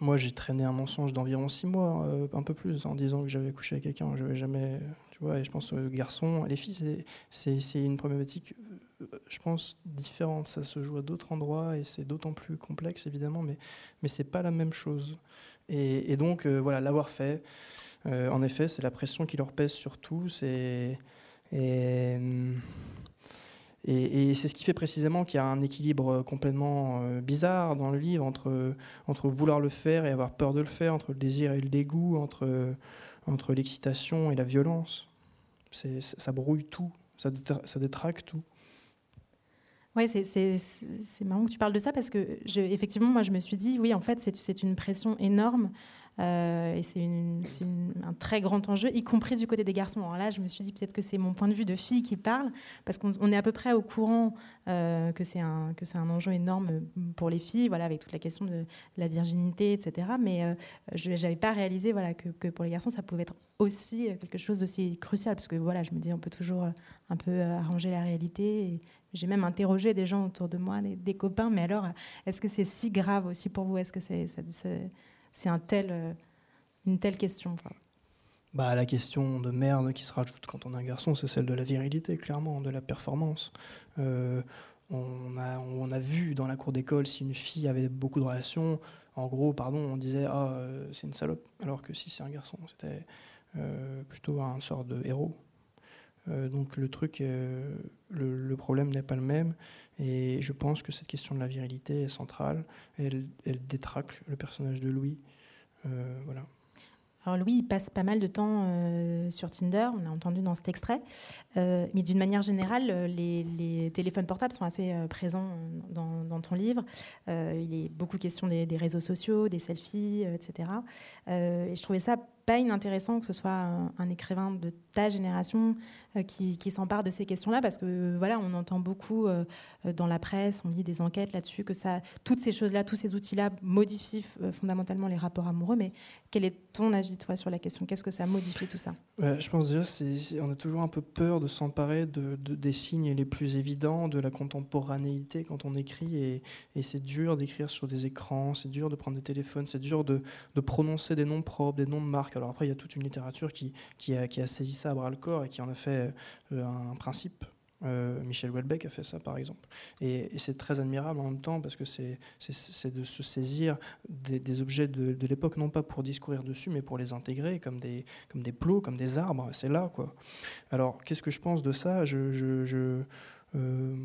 [SPEAKER 3] moi, j'ai traîné un mensonge d'environ six mois, euh, un peu plus, en disant que j'avais couché avec quelqu'un. Je jamais, tu vois. Et je pense aux garçons, les filles, c'est une problématique, euh, je pense, différente. Ça se joue à d'autres endroits et c'est d'autant plus complexe, évidemment, mais mais c'est pas la même chose. Et, donc, euh, voilà, l'avoir fait. en effet, c'est la pression qui leur pèse sur tous et, et et, c'est ce qui fait précisément qu'il y a un équilibre complètement euh, bizarre dans le livre entre, entre vouloir le faire et avoir peur de le faire, entre le désir et le dégoût, entre, entre l'excitation et la violence. Ça brouille tout, ça, ça détraque tout.
[SPEAKER 2] Oui, c'est marrant que tu parles de ça parce que, effectivement, moi, je me suis dit, oui, en fait, c'est une pression énorme euh, et c'est un très grand enjeu, y compris du côté des garçons. Alors là, je me suis dit peut-être que c'est mon point de vue de fille qui parle, parce qu'on est à peu près au courant euh, que c'est un, enjeu énorme pour les filles, voilà, avec toute la question de la virginité, etc. Mais euh, je n'avais pas réalisé voilà, que, pour les garçons, ça pouvait être aussi quelque chose d'aussi crucial, parce que voilà, je me dis, on peut toujours un peu arranger la réalité. j'ai même interrogé des gens autour de moi, des, copains, mais alors, est-ce que c'est si grave aussi pour vous? Est-ce que c'est, c'est euh, une telle question
[SPEAKER 3] bah, la question de merde qui se rajoute quand on est un garçon, c'est celle de la virilité, clairement, de la performance. Euh, on, a, vu dans la cour d'école si une fille avait beaucoup de relations, en gros, pardon, on disait ah euh, c'est une salope, alors que si c'est un garçon, c'était plutôt un sort de héros. Donc le truc, le, problème n'est pas le même, et je pense que cette question de la virilité est centrale. Elle, elle détraque le personnage de Louis. voilà.
[SPEAKER 2] Alors Louis, il passe pas mal de temps euh, sur Tinder, on a entendu dans cet extrait, euh, mais d'une manière générale, euh, les, téléphones portables sont assez présents dans, ton livre. il est beaucoup question des réseaux sociaux, des selfies, etc. et je trouvais ça pas inintéressant que ce soit un, écrivain de ta génération euh, qui, s'empare de ces questions-là, parce que voilà, on entend beaucoup euh, dans la presse, on lit des enquêtes là-dessus, que ça, toutes ces choses-là, tous ces outils-là modifient euh, fondamentalement les rapports amoureux. Mais quel est ton avis, toi, sur la question? Qu'est-ce que ça modifie tout ça?
[SPEAKER 3] Je pense déjà, on a toujours un peu peur de s'emparer de, des signes les plus évidents de la contemporanéité quand on écrit, et, et c'est dur d'écrire sur des écrans, c'est dur de prendre des téléphones, c'est dur de, de prononcer des noms propres, des noms de marques alors après, il y a toute une littérature qui, qui, a, saisi ça à bras le corps et qui en a fait euh, un principe. Euh, Michel Houellebecq a fait ça, par exemple. Et, c'est très admirable en même temps parce que c'est de se saisir des, objets de, l'époque, non pas pour discourir dessus, mais pour les intégrer comme des, comme des plots, comme des arbres. C'est là, quoi. Alors, qu'est-ce que je pense de ça? Je, je, euh,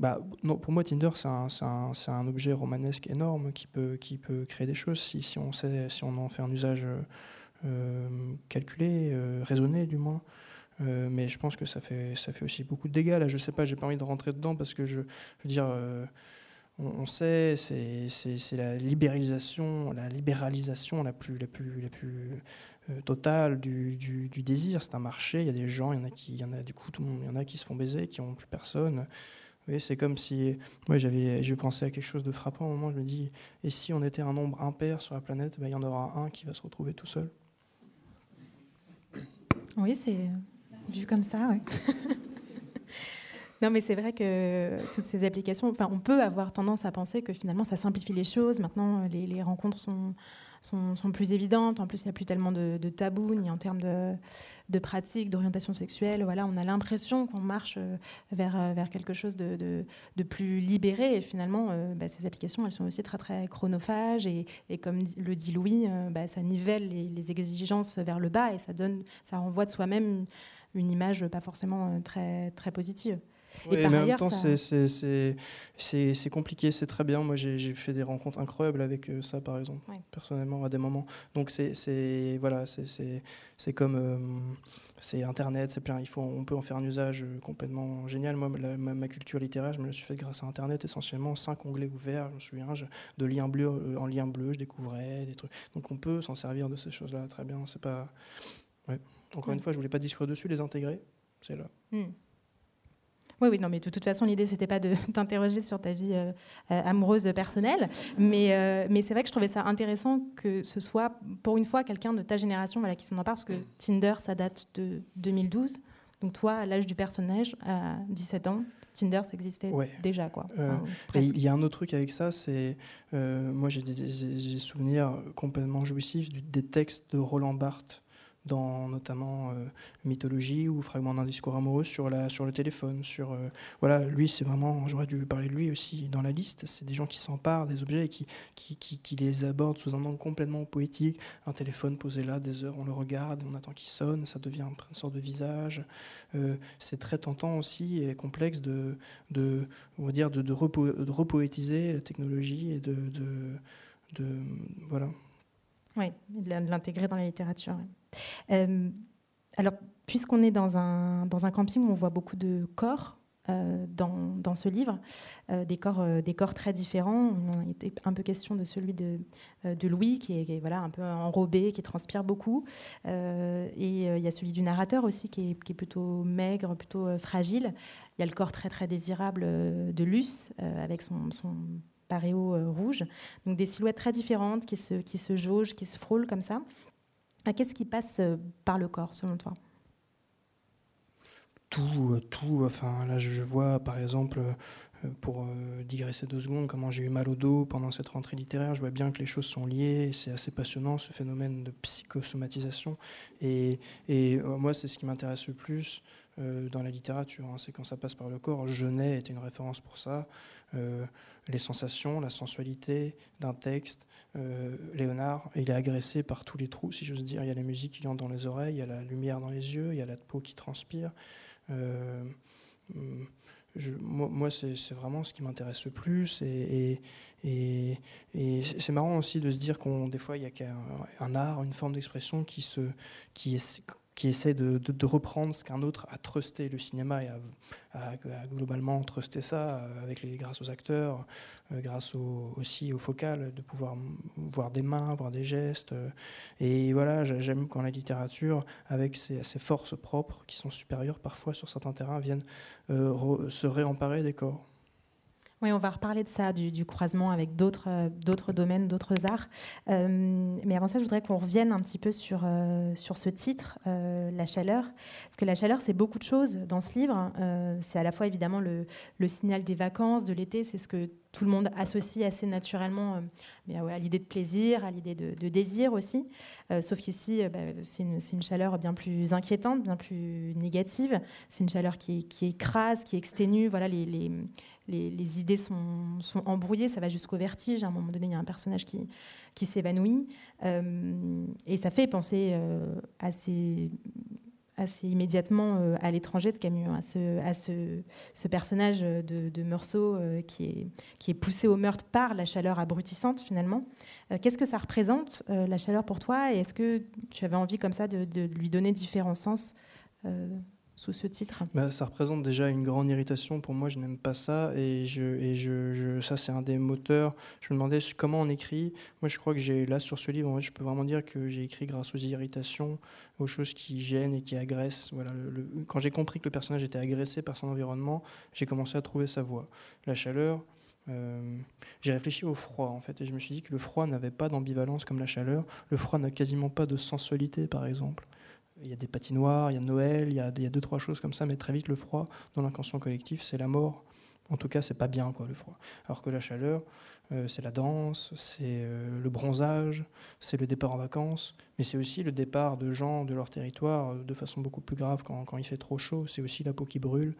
[SPEAKER 3] bah, pour moi, Tinder, c'est un, objet romanesque énorme qui peut, créer des choses si, on, en fait un usage euh, calculé, euh, raisonné du moins. Euh, mais je pense que ça fait, aussi beaucoup de dégâts. Là, je sais pas, j'ai pas envie de rentrer dedans parce que je, veux dire, on, sait, c'est la libéralisation, la libéralisation plus, totale du, désir. C'est un marché. Il y a des gens, il y en a qui, du coup, il y en a qui se font baiser, qui ont plus personne c'est comme si. Moi, j'avais, j'ai pensé à quelque chose de frappant. Au moment, je me dis et si on était un nombre impair sur la planète, ben, il y en aura un qui va se retrouver tout seul.
[SPEAKER 2] Oui, c'est vu comme ça, Non, mais c'est vrai que toutes ces applications, enfin, on peut avoir tendance à penser que finalement, ça simplifie les choses. Maintenant, les rencontres sont, sont, plus évidentes. En plus, il n'y a plus tellement de, tabous, ni en termes de, de pratiques, d'orientation sexuelle. Voilà, on a l'impression qu'on marche euh, vers, euh, vers quelque chose de, de, plus libéré. Et finalement, euh, bah, ces applications, elles sont aussi très, très chronophages. Et, et comme le dit Louis, bah, ça nivelle les, les, exigences vers le bas et ça, donne, ça renvoie de soi-même une image pas forcément très, très positive
[SPEAKER 3] et en même temps, c'est compliqué, c'est très bien. Moi, j'ai fait des rencontres incroyables avec euh, ça, par exemple, personnellement, à des moments. Donc, c'est voilà, c'est comme euh, c'est Internet, c'est plein. Il faut, on peut en faire un usage euh, complètement génial. Moi, ma, culture littéraire, je me la suis faite grâce à Internet, essentiellement cinq onglets ouverts. Je me souviens, de lien bleu en lien bleu, je découvrais des trucs. Donc, on peut s'en servir de ces choses-là très bien. C'est pas. Encore une fois, je voulais pas discuter dessus, les intégrer. C'est là. Hmm.
[SPEAKER 2] Oui, oui, non, mais de toute façon, l'idée, c'était pas de t'interroger sur ta vie euh, euh, amoureuse personnelle, mais, euh, mais c'est vrai que je trouvais ça intéressant que ce soit, pour une fois, quelqu'un de ta génération voilà, qui s'en empare, parce que Tinder, ça date de 2012. Donc toi, à l'âge du personnage, à 17 ans, Tinder, ça existait déjà. quoi.
[SPEAKER 3] il y a un autre truc avec ça, c'est... moi, j'ai des, des, souvenirs complètement jouissifs des textes de Roland Barthes dans notamment euh, mythologie ou fragment d'un discours amoureux sur la sur le téléphone sur euh, voilà lui c'est vraiment j'aurais dû parler de lui aussi dans la liste c'est des gens qui s'emparent des objets et qui qui, qui les abordent sous un angle complètement poétique. Un téléphone posé là des heures on le regarde on attend qu'il sonne ça devient une sorte de visage. Euh, c'est très tentant aussi et complexe de de on va dire de, de, repoétiser la technologie et de, de, de voilà.
[SPEAKER 2] Oui, de l'intégrer dans la littérature. Alors, puisqu'on est dans un, dans un camping où on voit beaucoup de corps euh, dans, dans, ce livre, euh, des, corps, des corps très différents. Il était un peu question de celui de, de Louis, qui est, voilà, un peu enrobé, qui transpire beaucoup. et il y a celui du narrateur aussi, qui est, qui est plutôt maigre, plutôt fragile. Il y a le corps très, très désirable de Luce, avec son, son paréo rouge. Donc des silhouettes très différentes qui se, qui se jaugent, qui se frôlent comme ça. Ah, qu'est-ce qui passe euh, par le corps, selon toi?
[SPEAKER 3] Tout, euh, tout. Enfin, là, je vois par exemple pour digresser deux secondes, comment j'ai eu mal au dos pendant cette rentrée littéraire, je vois bien que les choses sont liées, c'est assez passionnant ce phénomène de psychosomatisation. Et, et moi, c'est ce qui m'intéresse le plus dans la littérature, hein, c'est quand ça passe par le corps. Genet était une référence pour ça. les sensations, la sensualité d'un texte, euh, Léonard, il est agressé par tous les trous, si j'ose dire. Il y a la musique qui entre dans les oreilles, il y a la lumière dans les yeux, il y a la peau qui transpire. Euh, moi, c'est vraiment ce qui m'intéresse le plus. Et, c'est marrant aussi de se dire qu'on des fois, il y a un, un art, une forme d'expression qui, se, qui, est, qui essaie de, reprendre ce qu'un autre a trusté le cinéma et a, globalement trusté ça euh, avec grâce aux acteurs, euh, grâce aussi aux focales, de pouvoir voir des mains, voir des gestes. Euh, et voilà, j'aime quand la littérature, avec ses, forces propres, qui sont supérieures parfois sur certains terrains, viennent se réemparer des corps.
[SPEAKER 2] Oui, on va reparler de ça, du, croisement avec d'autres euh, d'autres domaines, d'autres arts. Euh, mais avant ça, je voudrais qu'on revienne un petit peu sur, euh, ce titre, La chaleur. Parce que la chaleur, c'est beaucoup de choses dans ce livre. c'est à la fois évidemment le, signal des vacances, de l'été, c'est ce que tout le monde associe assez naturellement à l'idée de plaisir, à l'idée de, désir aussi. sauf qu'ici, bah, c'est une, chaleur bien plus inquiétante, bien plus négative. C'est une chaleur qui, écrase, qui exténue voilà, les les, idées sont, embrouillées, ça va jusqu'au vertige. À un moment donné, il y a un personnage qui, qui s'évanouit. Euh, et ça fait penser euh, assez, assez immédiatement euh, à l'étranger de Camus, à ce, à ce, ce personnage de, Meursault qui, est, qui est poussé au meurtre par la chaleur abrutissante finalement. Qu'est-ce que ça représente, la chaleur pour toi? Et est-ce que tu avais envie comme ça de lui donner différents sens sous ce titre
[SPEAKER 3] bah, Ça représente déjà une grande irritation. Pour moi, je n'aime pas ça. Et, ça, c'est un des moteurs. Je me demandais comment on écrit. Moi, je crois que j'ai là, sur ce livre, je peux vraiment dire que j'ai écrit grâce aux irritations, aux choses qui gênent et qui agressent. Quand j'ai compris que le personnage était agressé par son environnement, j'ai commencé à trouver sa voix. La chaleur, euh, j'ai réfléchi au froid en fait et je me suis dit que le froid n'avait pas d'ambivalence comme la chaleur. Le froid n'a quasiment pas de sensualité par exemple. Il y a des patinoires, il y a Noël, il y a, deux, trois choses comme ça, mais très vite, le froid, dans l'inconscient collectif, c'est la mort. En tout cas, c'est pas bien, quoi, le froid. Alors que la chaleur, euh, c'est la danse, c'est euh, le bronzage, c'est le départ en vacances, mais c'est aussi le départ de gens de leur territoire euh, de façon beaucoup plus grave quand il fait trop chaud. C'est aussi la peau qui brûle,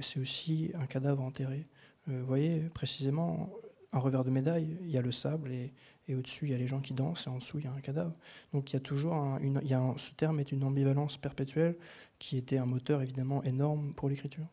[SPEAKER 3] c'est aussi un cadavre enterré. vous voyez, précisément, un revers de médaille, il y a le sable et, et au-dessus, il y a les gens qui dansent, et en dessous, il y a un cadavre. Donc il y a toujours une, il y a ce terme est une ambivalence perpétuelle qui était un moteur évidemment énorme pour l'écriture.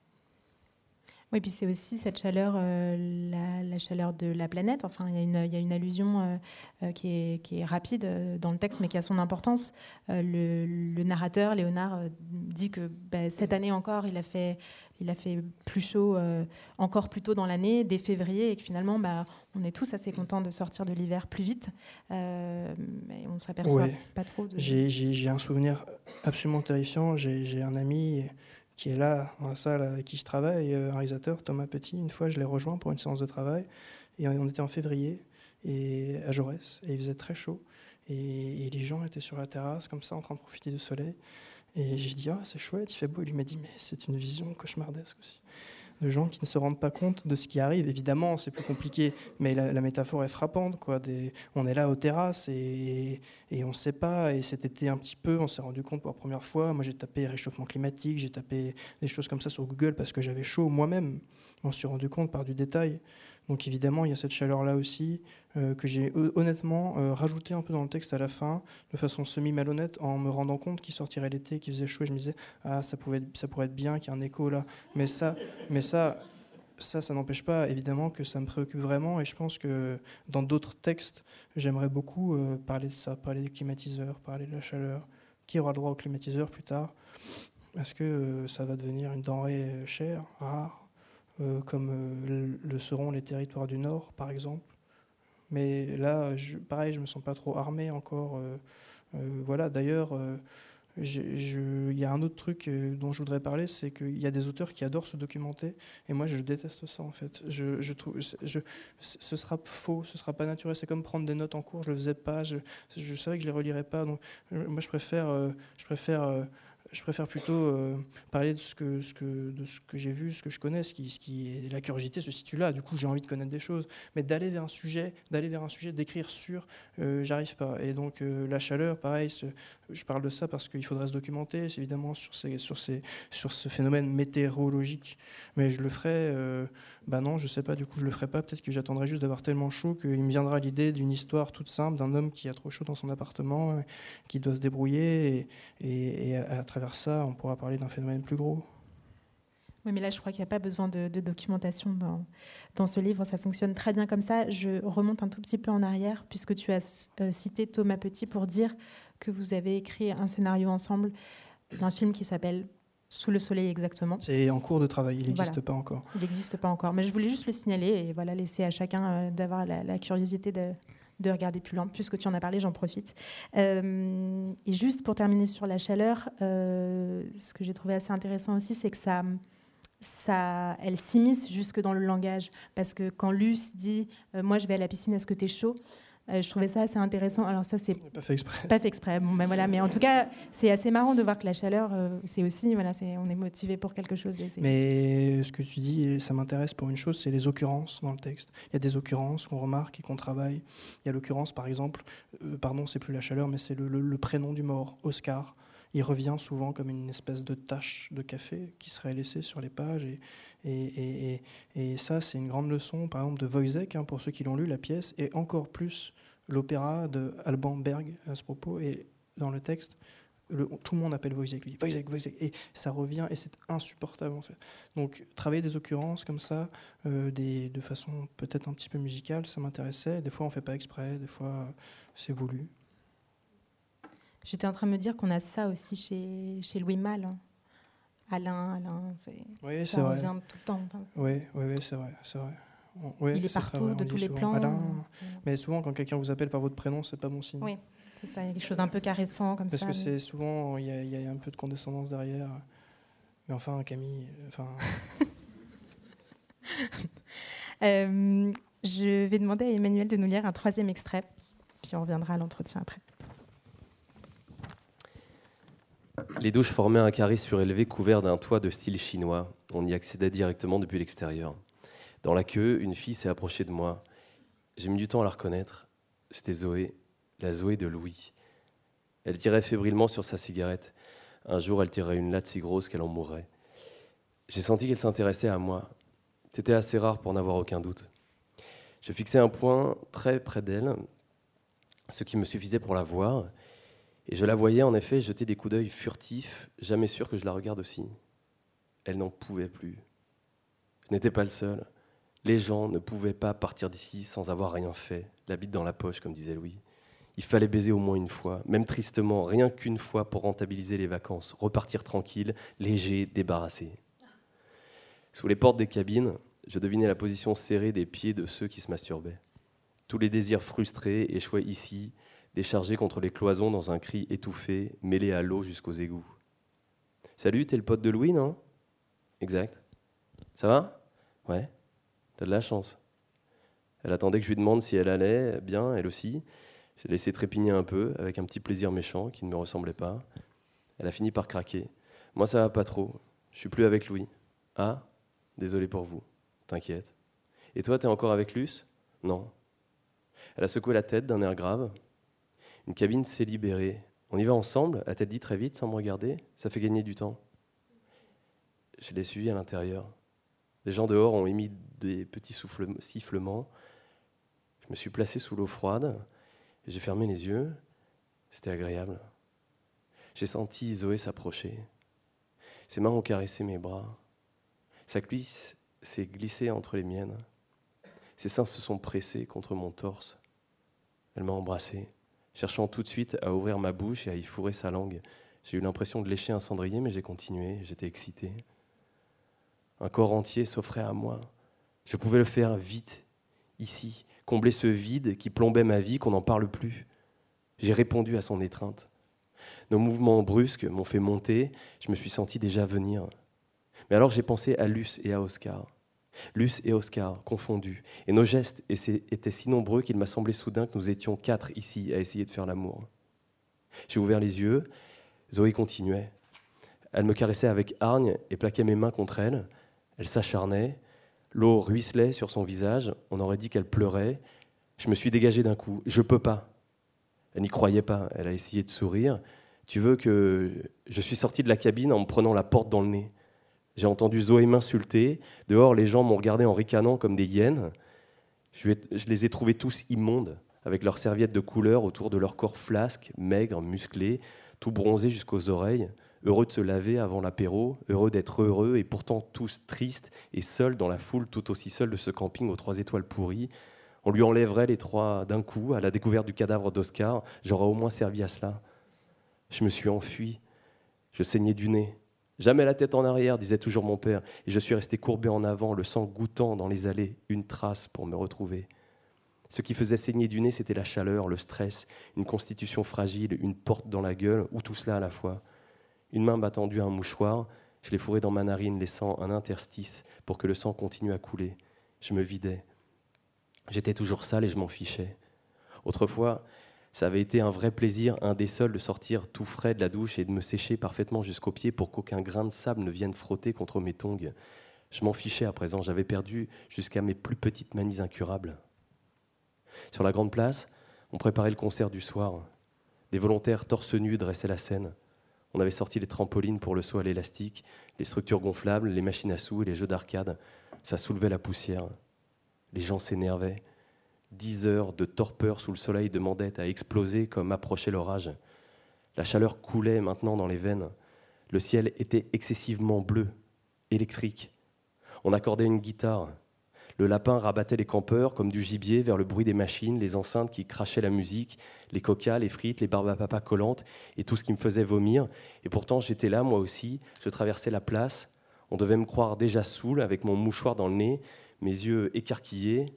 [SPEAKER 2] Oui, puis c'est aussi cette chaleur, euh, la, chaleur de la planète. Enfin, il y y a une allusion euh, euh, qui, est, qui, est, rapide dans le texte, mais qui a son importance. Le, narrateur, Léonard, dit que bah, cette année encore, il a fait, il a fait plus chaud encore plus tôt dans l'année, dès février, et que finalement, bah, on est tous assez contents de sortir de l'hiver plus vite. mais on ne s'aperçoit pas trop. De...
[SPEAKER 3] J'ai un souvenir absolument terrifiant. J'ai un ami qui est là, dans la salle avec qui je travaille, euh, un réalisateur, Thomas Petit. Une fois, je l'ai rejoint pour une séance de travail. Et on était en février et à Jaurès, et il faisait très chaud. Et, les gens étaient sur la terrasse, comme ça, en train de profiter du soleil. Et j'ai dit, ah, c'est chouette, il fait beau. Il m'a dit, mais c'est une vision cauchemardesque aussi de gens qui ne se rendent pas compte de ce qui arrive. Évidemment, c'est plus compliqué, mais la, métaphore est frappante. Quoi. On est là aux terrasses et, et on ne sait pas. Et cet été, un petit peu, on s'est rendu compte pour la première fois. Moi, j'ai tapé réchauffement climatique, j'ai tapé des choses comme ça sur Google parce que j'avais chaud moi-même. On suis rendu compte par du détail. Donc évidemment, il y a cette chaleur-là aussi, euh, que j'ai honnêtement euh, rajouté un peu dans le texte à la fin, de façon semi-malhonnête, en me rendant compte qu'il sortirait l'été, qu'il faisait chaud, et je me disais, ah, ça, pouvait, ça pourrait être bien qu'il y ait un écho là. Mais ça, mais ça, ça, n'empêche pas évidemment que ça me préoccupe vraiment, et je pense que dans d'autres textes, j'aimerais beaucoup euh, parler de ça, parler des climatiseurs, parler de la chaleur. Qui aura le droit aux climatiseurs plus tard? Est-ce que ça va devenir une denrée chère, rare? Comme euh, le seront les territoires du Nord, par exemple. Mais là, pareil, je ne me sens pas trop armé encore. Euh, voilà, d'ailleurs, il y a un autre truc dont je voudrais parler, c'est qu'il y a des auteurs qui adorent se documenter, et moi je déteste ça en fait. Je, trouve, ce sera faux, ce sera pas naturel. C'est comme prendre des notes en cours, je le faisais pas, je, savais que je les relirais pas. Donc moi je préfère, je préfère je préfère plutôt euh, parler de ce que, ce que, de ce que j'ai vu, ce que je connais, ce qui, ce est, la curiosité se situe là. Du coup, j'ai envie de connaître des choses, mais d'aller vers un sujet, d'aller vers un sujet, d'écrire sur, euh, j'arrive pas. Et donc euh, la chaleur, pareil, je parle de ça parce qu'il faudrait se documenter, évidemment sur ce phénomène météorologique. Mais je le ferai, bah non, je sais pas. Du coup, je le ferai pas. Peut-être que j'attendrai juste d'avoir tellement chaud qu'il me viendra l'idée d'une histoire toute simple d'un homme qui a trop chaud dans son appartement, qui doit se débrouiller et, à, travers ça, on pourra parler d'un phénomène plus gros.
[SPEAKER 2] Oui, mais là, je crois qu'il n'y a pas besoin de, documentation dans, dans, ce livre. Ça fonctionne très bien comme ça. Je remonte un tout petit peu en arrière, puisque tu as euh, cité Thomas Petit pour dire que vous avez écrit un scénario ensemble d'un film qui s'appelle Sous le soleil exactement.
[SPEAKER 3] C'est en cours de travail, il n'existe pas encore.
[SPEAKER 2] Il n'existe pas encore. Mais je voulais juste le signaler et voilà, laisser à chacun euh, d'avoir la, la, curiosité de, de regarder plus loin. Puisque tu en as parlé, j'en profite. Euh, et juste pour terminer sur la chaleur, euh, ce que j'ai trouvé assez intéressant aussi, c'est que ça, ça, elle s'immisce jusque dans le langage. Parce que quand Luce dit euh, Moi, je vais à la piscine, est-ce que tu es chaud? Je trouvais ça assez intéressant. Alors ça, c'est
[SPEAKER 3] pas fait exprès.
[SPEAKER 2] Pas fait exprès. Bon, ben voilà. Mais en tout cas, c'est assez marrant de voir que la chaleur, euh, c'est aussi, voilà, c'est, on est motivé pour quelque chose.
[SPEAKER 3] Mais ce que tu dis, ça m'intéresse pour une chose, c'est les occurrences dans le texte. Il y a des occurrences qu'on remarque et qu'on travaille. Il y a l'occurrence, par exemple, euh, pardon, c'est plus la chaleur, mais c'est le, prénom du mort, Oscar il revient souvent comme une espèce de tache de café qui serait laissée sur les pages. Et, et, et, et ça, c'est une grande leçon, par exemple, de Wojciech, hein, pour ceux qui l'ont lu, la pièce, et encore plus l'opéra de Alban Berg à ce propos. Et dans le texte, le, tout le monde appelle Wojciech, lui, Wojciech, Wojciech, et ça revient, et c'est insupportable en fait. Donc travailler des occurrences comme ça, euh, des, de façon peut-être un petit peu musicale, ça m'intéressait. Des fois on fait pas exprès, des fois c'est voulu.
[SPEAKER 2] J'étais en train de me dire qu'on a ça aussi chez, chez Louis Malle. Hein. Alain, Alain, c'est,
[SPEAKER 3] oui,
[SPEAKER 2] ça
[SPEAKER 3] revient
[SPEAKER 2] tout le temps.
[SPEAKER 3] oui, oui, oui, c'est vrai, c'est vrai.
[SPEAKER 2] Il est, partout, de tous les plans. Alain,
[SPEAKER 3] mais souvent, quand quelqu'un vous appelle par votre prénom, c'est pas bon signe.
[SPEAKER 2] Oui, c'est ça. Il y a quelque chose d'un peu caressant comme
[SPEAKER 3] Parce
[SPEAKER 2] ça.
[SPEAKER 3] Parce que c'est souvent, il y, y, a un peu de condescendance derrière. Mais enfin, Camille, enfin.
[SPEAKER 2] euh, je vais demander à Emmanuel de nous lire un troisième extrait, puis on reviendra à l'entretien après.
[SPEAKER 1] Les douches formaient un carré surélevé couvert d'un toit de style chinois. On y accédait directement depuis l'extérieur. Dans la queue, une fille s'est approchée de moi. J'ai mis du temps à la reconnaître. C'était Zoé, la Zoé de Louis. Elle tirait fébrilement sur sa cigarette. Un jour, elle tirait une latte si grosse qu'elle en mourrait. J'ai senti qu'elle s'intéressait à moi. C'était assez rare pour n'avoir aucun doute. Je fixais un point très près d'elle, ce qui me suffisait pour la voir, et je la voyais en effet jeter des coups d'œil furtifs, jamais sûr que je la regarde aussi. Elle n'en pouvait plus. Je n'étais pas le seul. Les gens ne pouvaient pas partir d'ici sans avoir rien fait, la bite dans la poche, comme disait Louis. Il fallait baiser au moins une fois, même tristement, rien qu'une fois pour rentabiliser les vacances, repartir tranquille, léger, débarrassé. Sous les portes des cabines, je devinais la position serrée des pieds de ceux qui se masturbaient. Tous les désirs frustrés échouaient ici, déchargé contre les cloisons dans un cri étouffé, mêlé à l'eau jusqu'aux égouts. Salut, t'es le pote de Louis, non? Exact. Ça va? Ouais. De la chance. Elle attendait que je lui demande si elle allait bien, elle aussi. J'ai laissé trépigner un peu, avec un petit plaisir méchant qui ne me ressemblait pas. Elle a fini par craquer. Moi, ça va pas trop. Je suis plus avec Louis. Ah Désolé pour vous. T'inquiète. Et toi, t'es encore avec Luce? Non. Elle a secoué la tête d'un air grave. Une cabine s'est libérée. On y va ensemble? A-t-elle dit très vite sans me regarder? Ça fait gagner du temps. Je l'ai suivi à l'intérieur. Les gens dehors ont émis des petits sifflements. Je me suis placé sous l'eau froide. J'ai fermé les yeux. C'était agréable. J'ai senti Zoé s'approcher. Ses mains ont caressé mes bras. Sa cuisse s'est glissée entre les miennes. Ses seins se sont pressés contre mon torse. Elle m'a embrassé cherchant tout de suite à ouvrir ma bouche et à y fourrer sa langue. J'ai eu l'impression de lécher un cendrier, mais j'ai continué, j'étais excité. Un corps entier s'offrait à moi. Je pouvais le faire vite, ici, combler ce vide qui plombait ma vie, qu'on n'en parle plus. J'ai répondu à son étreinte. Nos mouvements brusques m'ont fait monter, je me suis senti déjà venir. Mais alors j'ai pensé à Luce et à Oscar. Luce et Oscar confondus, et nos gestes étaient si nombreux qu'il m'a semblé soudain que nous étions quatre ici à essayer de faire l'amour. J'ai ouvert les yeux, Zoé continuait. Elle me caressait avec hargne et plaquait mes mains contre elle. Elle s'acharnait. L'eau ruisselait sur son visage. On aurait dit qu'elle pleurait. Je me suis dégagé d'un coup. Je peux pas. Elle n'y croyait pas. Elle a essayé de sourire. Tu veux que je suis sorti de la cabine en me prenant la porte dans le nez. J'ai entendu Zoé m'insulter. Dehors, les gens m'ont regardé en ricanant comme des hyènes. Je, les ai trouvés tous immondes, avec leurs serviettes de couleur autour de leur corps flasque, maigre, musclé, tout bronzé jusqu'aux oreilles, heureux de se laver avant l'apéro, heureux d'être heureux, et pourtant tous tristes et seuls dans la foule tout aussi seuls de ce camping aux trois étoiles pourries. On lui enlèverait les trois d'un coup à la découverte du cadavre d'Oscar. J'aurais au moins servi à cela. Je me suis enfui. Je saignais du nez. Jamais la tête en arrière, disait toujours mon père, et je suis resté courbé en avant, le sang goûtant dans les allées, une trace pour me retrouver. Ce qui faisait saigner du nez, c'était la chaleur, le stress, une constitution fragile, une porte dans la gueule, ou tout cela à la fois. Une main m'a tendu un mouchoir, je l'ai fourré dans ma narine, laissant un interstice pour que le sang continue à couler. Je me vidais. J'étais toujours sale et je m'en fichais. Autrefois, ça avait été un vrai plaisir, un des seuls, de sortir tout frais de la douche et de me sécher parfaitement jusqu'aux pieds pour qu'aucun grain de sable ne vienne frotter contre mes tongs. Je m'en fichais à présent, j'avais perdu jusqu'à mes plus petites manies incurables. Sur la grande place, on préparait le concert du soir. Des volontaires torse nus dressaient la scène. On avait sorti les trampolines pour le saut à l'élastique, les structures gonflables, les machines à sous et les jeux d'arcade. Ça soulevait la poussière. Les gens s'énervaient. Dix heures de torpeur sous le soleil demandaient à exploser comme approchait l'orage. La chaleur coulait maintenant dans les veines. Le ciel était excessivement bleu, électrique. On accordait une guitare. Le lapin rabattait les campeurs comme du gibier vers le bruit des machines, les enceintes qui crachaient la musique, les coca, les frites, les barbes à papa collantes et tout ce qui me faisait vomir. Et pourtant, j'étais là, moi aussi. Je traversais la place. On devait me croire déjà saoul avec mon mouchoir dans le nez, mes yeux écarquillés,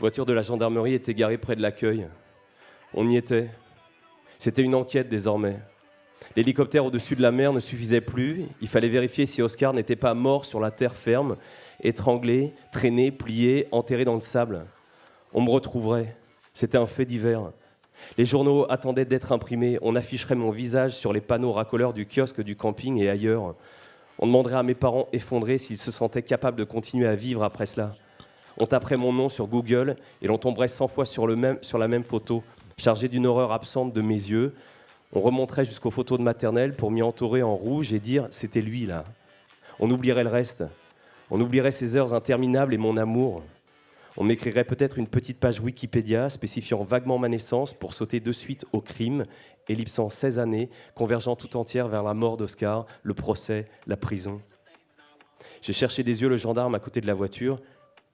[SPEAKER 1] voiture de la gendarmerie était garée près de l'accueil. On y était. C'était une enquête désormais. L'hélicoptère au-dessus de la mer ne suffisait plus. Il fallait vérifier si Oscar n'était pas mort sur la terre ferme, étranglé, traîné, plié, enterré dans le sable. On me retrouverait. C'était un fait divers. Les journaux attendaient d'être imprimés. On afficherait mon visage sur les panneaux racoleurs du kiosque du camping et ailleurs. On demanderait à mes parents effondrés s'ils se sentaient capables de continuer à vivre après cela. On taperait mon nom sur Google et l'on tomberait 100 fois sur, le même, sur la même photo, chargée d'une horreur absente de mes yeux. On remonterait jusqu'aux photos de maternelle pour m'y entourer en rouge et dire c'était lui là. On oublierait le reste. On oublierait ces heures interminables et mon amour. On m'écrirait peut-être une petite page Wikipédia spécifiant vaguement ma naissance pour sauter de suite au crime, ellipsant 16 années, convergeant tout entière vers la mort d'Oscar, le procès, la prison. J'ai cherché des yeux le gendarme à côté de la voiture,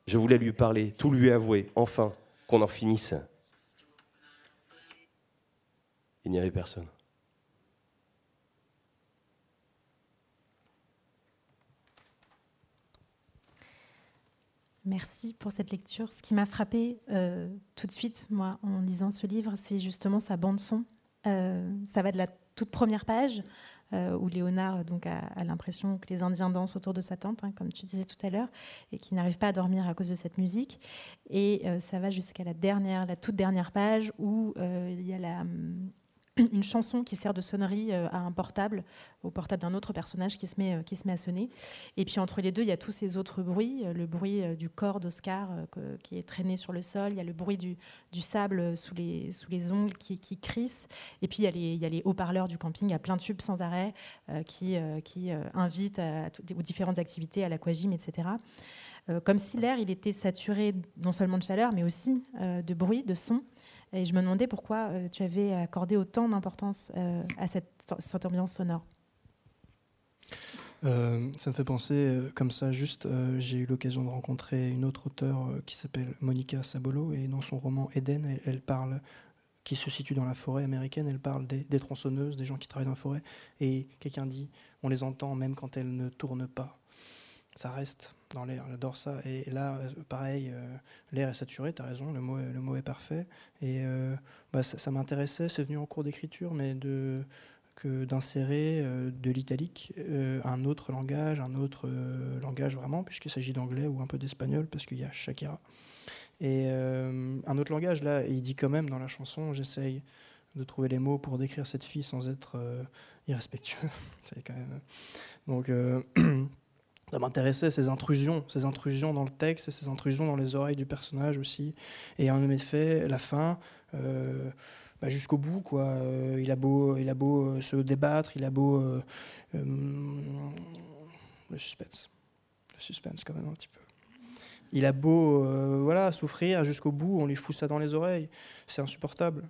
[SPEAKER 1] je voulais lui parler, tout lui avouer, enfin, qu'on en finisse. Il n'y avait personne.
[SPEAKER 2] Merci pour cette lecture. Ce qui m'a frappé euh, tout de suite, moi, en lisant ce livre, c'est justement sa bande son. Euh, ça va de la toute première page euh, où Léonard donc, a, l'impression que les Indiens dansent autour de sa tente, hein, comme tu disais tout à l'heure, et qu'il n'arrive pas à dormir à cause de cette musique. Et euh, ça va jusqu'à la la toute dernière page où euh, il y a la, une chanson qui sert de sonnerie euh, à un portable, au portable d'un autre personnage qui se, met, euh, qui se met à sonner. Et puis entre les deux, il y a tous ces autres bruits, euh, le bruit du corps d'Oscar qui est traîné sur le sol, il y a le bruit du, du sable sous les, sous les ongles qui, qui crisse, et puis il y a les, il y a les haut-parleurs du camping, a plein de tubes sans arrêt qui, qui invitent aux différentes activités, à l'aquagym, etc comme si l'air il était saturé non seulement de chaleur, mais aussi de bruit, de son. Et je me demandais pourquoi euh, tu avais accordé autant d'importance euh, à cette, cette, ambiance sonore.
[SPEAKER 3] Euh, ça me fait penser comme ça, juste, j'ai eu l'occasion de rencontrer une autre auteure qui s'appelle Monica Sabolo, et dans son roman Eden, elle, parle, qui se situe dans la forêt américaine, elle parle des, des tronçonneuses, des gens qui travaillent dans la forêt, et quelqu'un dit, on les entend même quand elles ne tournent pas. Ça reste dans l'air, j'adore ça. Et là, pareil, l'air est saturé, tu as raison, le mot, le mot est parfait. Et bah, ça, ça m'intéressait, c'est venu en cours d'écriture, mais de que d'insérer de l'italique un autre langage, un autre langage vraiment, puisqu'il s'agit d'anglais ou un peu d'espagnol, parce qu'il y a Shakira. Et un autre langage, là, il dit quand même dans la chanson, j'essaye de trouver les mots pour décrire cette fille sans être irrespectueux. C'est quand même. Donc, ça m'intéressait ces intrusions, ces intrusions dans le texte ces intrusions dans les oreilles du personnage aussi. Et en effet, la fin. Bah, jusqu'au bout. Quoi. Euh, il, a beau, il a beau euh, se débattre, il a beau. Euh, le suspense. Le suspense, quand même, un petit peu. Il a beau voilà, souffrir jusqu'au bout, on lui fout ça dans les oreilles. C'est insupportable.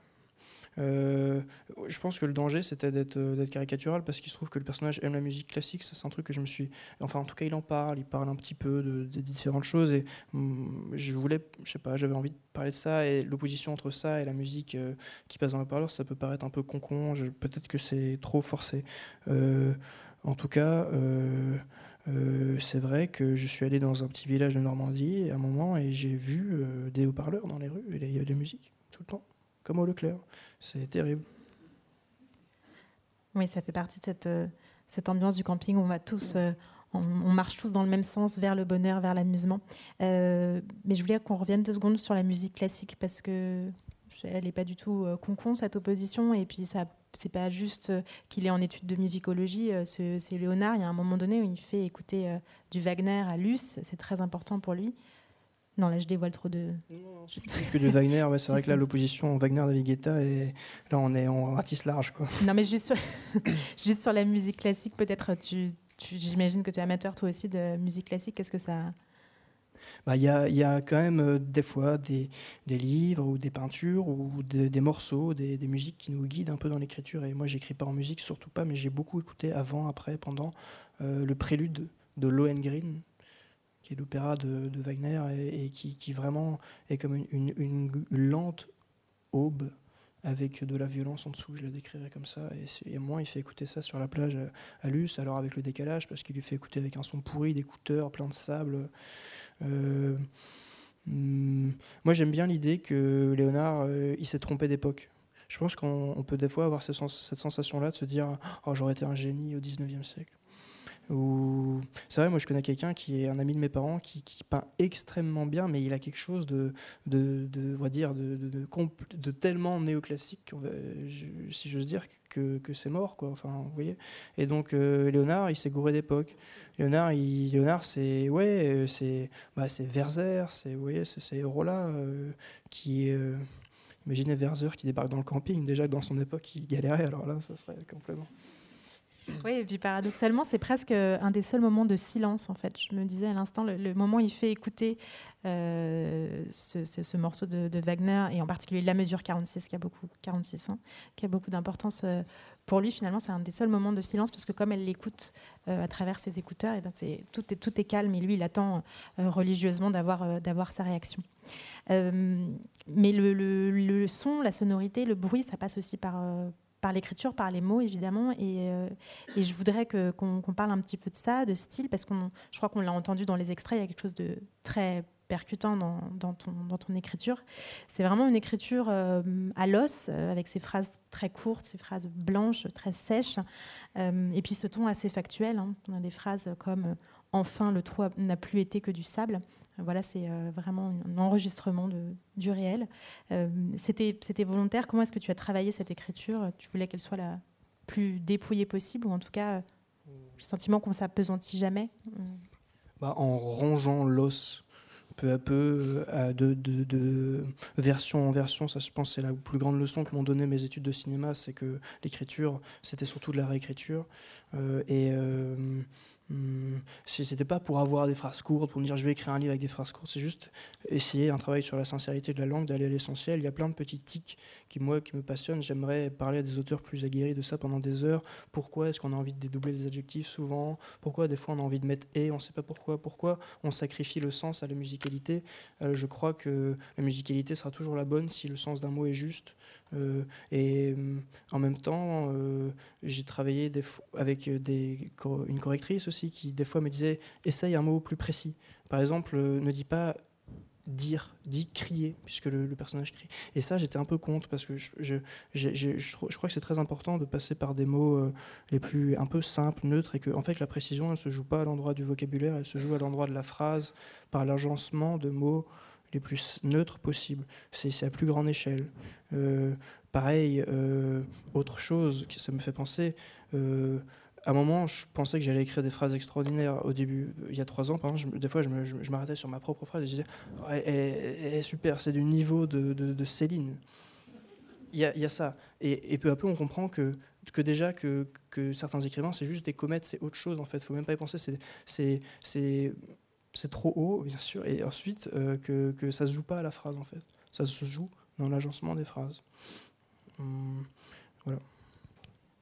[SPEAKER 3] Euh, je pense que le danger, c'était euh, d'être caricatural parce qu'il se trouve que le personnage aime la musique classique. Ça, c'est un truc que je me suis. Enfin, en tout cas, il en parle. Il parle un petit peu de, différentes choses. Et hum, je voulais, je sais pas, j'avais envie de parler de ça. Et l'opposition entre ça et la musique euh, qui passe dans le parleur, ça peut paraître un peu con-con. Peut-être que c'est trop forcé. en tout cas. c'est vrai que je suis allé dans un petit village de Normandie à un moment et j'ai vu des haut-parleurs dans les rues et il y a de la musique tout le temps comme au Leclerc. C'est terrible.
[SPEAKER 2] Oui, ça fait partie de cette, euh, ambiance du camping où on va tous, euh, on, marche tous dans le même sens vers le bonheur, vers l'amusement. Euh, mais je voulais qu'on revienne deux secondes sur la musique classique parce que elle n'est pas du tout concon cette opposition et puis ça c'est pas juste qu'il est en études de musicologie c'est Léonard il y a un moment donné où il fait écouter du Wagner à Luce c'est très important pour lui non, là, je dévoile trop de.
[SPEAKER 3] Plus que du Wagner, ouais, c'est vrai que là, l'opposition Wagner-David et là, on est en ratisse large. Quoi.
[SPEAKER 2] Non, mais juste sur, juste sur la musique classique, peut-être, tu, j'imagine que tu es amateur toi aussi de musique classique. Qu'est-ce que ça.
[SPEAKER 3] Bah, il y, a, y, a, quand même euh, des fois des, des, livres ou des peintures ou des morceaux, des, des, musiques qui nous guident un peu dans l'écriture. Et moi, j'écris pas en musique, surtout pas, mais j'ai beaucoup écouté avant, après, pendant euh, le prélude de Lohengrin, qui est l'opéra de, Wagner et, qui, vraiment est comme une, lente aube avec de la violence en dessous, je la décrirais comme ça. Et, moi, il fait écouter ça sur la plage à Luce, alors avec le décalage, parce qu'il lui fait écouter avec un son pourri, d'écouteurs, plein de sable. Euh, hmm, moi, j'aime bien l'idée que Léonard, euh, il s'est trompé d'époque. Je pense qu'on peut des fois avoir cette sensation-là de se dire oh, j'aurais été un génie au 19e siècle. C'est vrai, moi je connais quelqu'un qui est un ami de mes parents qui, peint extrêmement bien, mais il a quelque chose de, de, de dire, de, tellement néoclassique, si j'ose dire, que, que c'est mort, quoi. Enfin, vous voyez. Et donc euh, Léonard, il s'est gouré d'époque. Léonard, il, c'est ouais, euh, c'est bah, c'est Verzer, c'est vous voyez, c'est ces héros-là euh, qui Imaginez Verzer qui débarque dans le camping. Déjà, dans son époque, il galérait. Alors là, ça serait complètement.
[SPEAKER 2] Oui, et puis paradoxalement, c'est presque un des seuls moments de silence, en fait. Je me disais à l'instant, le, moment où il fait écouter euh, ce, morceau de, Wagner, et en particulier la mesure 46, qui a beaucoup, 46, hein, qui a beaucoup d'importance euh, pour lui, finalement, c'est un des seuls moments de silence, parce que comme elle l'écoute euh, à travers ses écouteurs, et ben tout, est, calme, et lui, il attend religieusement d'avoir d'avoir sa réaction. mais le, le, son, la sonorité, le bruit, ça passe aussi par par l'écriture, par les mots évidemment. Et, euh, je voudrais qu'on parle un petit peu de ça, de style, parce que je crois qu'on l'a entendu dans les extraits, il y a quelque chose de très percutant dans, ton, écriture. C'est vraiment une écriture euh, à l'os, euh, avec ces phrases très courtes, ces phrases blanches, très sèches, et puis ce ton assez factuel. Hein. On a des phrases comme Enfin, le trou n'a plus été que du sable. Voilà, c'est euh, vraiment un enregistrement du réel. Euh, c'était, volontaire. Comment est-ce que tu as travaillé cette écriture? Tu voulais qu'elle soit la plus dépouillée possible, ou en tout cas, le sentiment qu'on s'apesantit jamais?
[SPEAKER 3] Bah, En rongeant l'os peu à peu, euh, de, de, version en version. Ça, je pense, c'est la plus grande leçon que m'ont donné mes études de cinéma, c'est que l'écriture, c'était surtout de la réécriture. et Hmm, si c'était pas pour avoir des phrases courtes, pour me dire je vais écrire un livre avec des phrases courtes, c'est juste essayer un travail sur la sincérité de la langue, d'aller à l'essentiel. Il y a plein de petits tics qui, moi, qui me passionnent. J'aimerais parler à des auteurs plus aguerris de ça pendant des heures. Pourquoi est-ce qu'on a envie de dédoubler les adjectifs souvent? Pourquoi des fois on a envie de mettre et, on sait pas pourquoi Pourquoi on sacrifie le sens à la musicalité? Euh, Je crois que la musicalité sera toujours la bonne si le sens d'un mot est juste. Euh, et euh, en même temps, j'ai travaillé avec une correctrice aussi qui, des fois, me disait essaye un mot plus précis. Par exemple, ne dis pas dire, dit crier, puisque le, personnage crie. Et ça, j'étais un peu contre, parce que je, je, je, crois que c'est très important de passer par des mots euh, les plus un peu simples, neutres, et que en fait, la précision, elle se joue pas à l'endroit du vocabulaire, elle se joue à l'endroit de la phrase, par l'agencement de mots les plus neutres possibles. C'est à plus grande échelle. Euh, pareil, euh, autre chose que ça me fait penser à un moment, je pensais que j'allais écrire des phrases extraordinaires au début, il y a trois ans, par exemple, des fois, je, m'arrêtais sur ma propre phrase et je disais elle, est super, c'est du niveau de, Céline. Il y, a, ça. Et, peu à peu, on comprend que, que déjà que, certains écrivains, c'est juste des comètes, c'est autre chose en fait. Il faut même pas y penser. C'est trop haut, bien sûr. Et ensuite, euh, que, que ça se joue pas à la phrase en fait. Ça se joue dans l'agencement des phrases. Hum, voilà.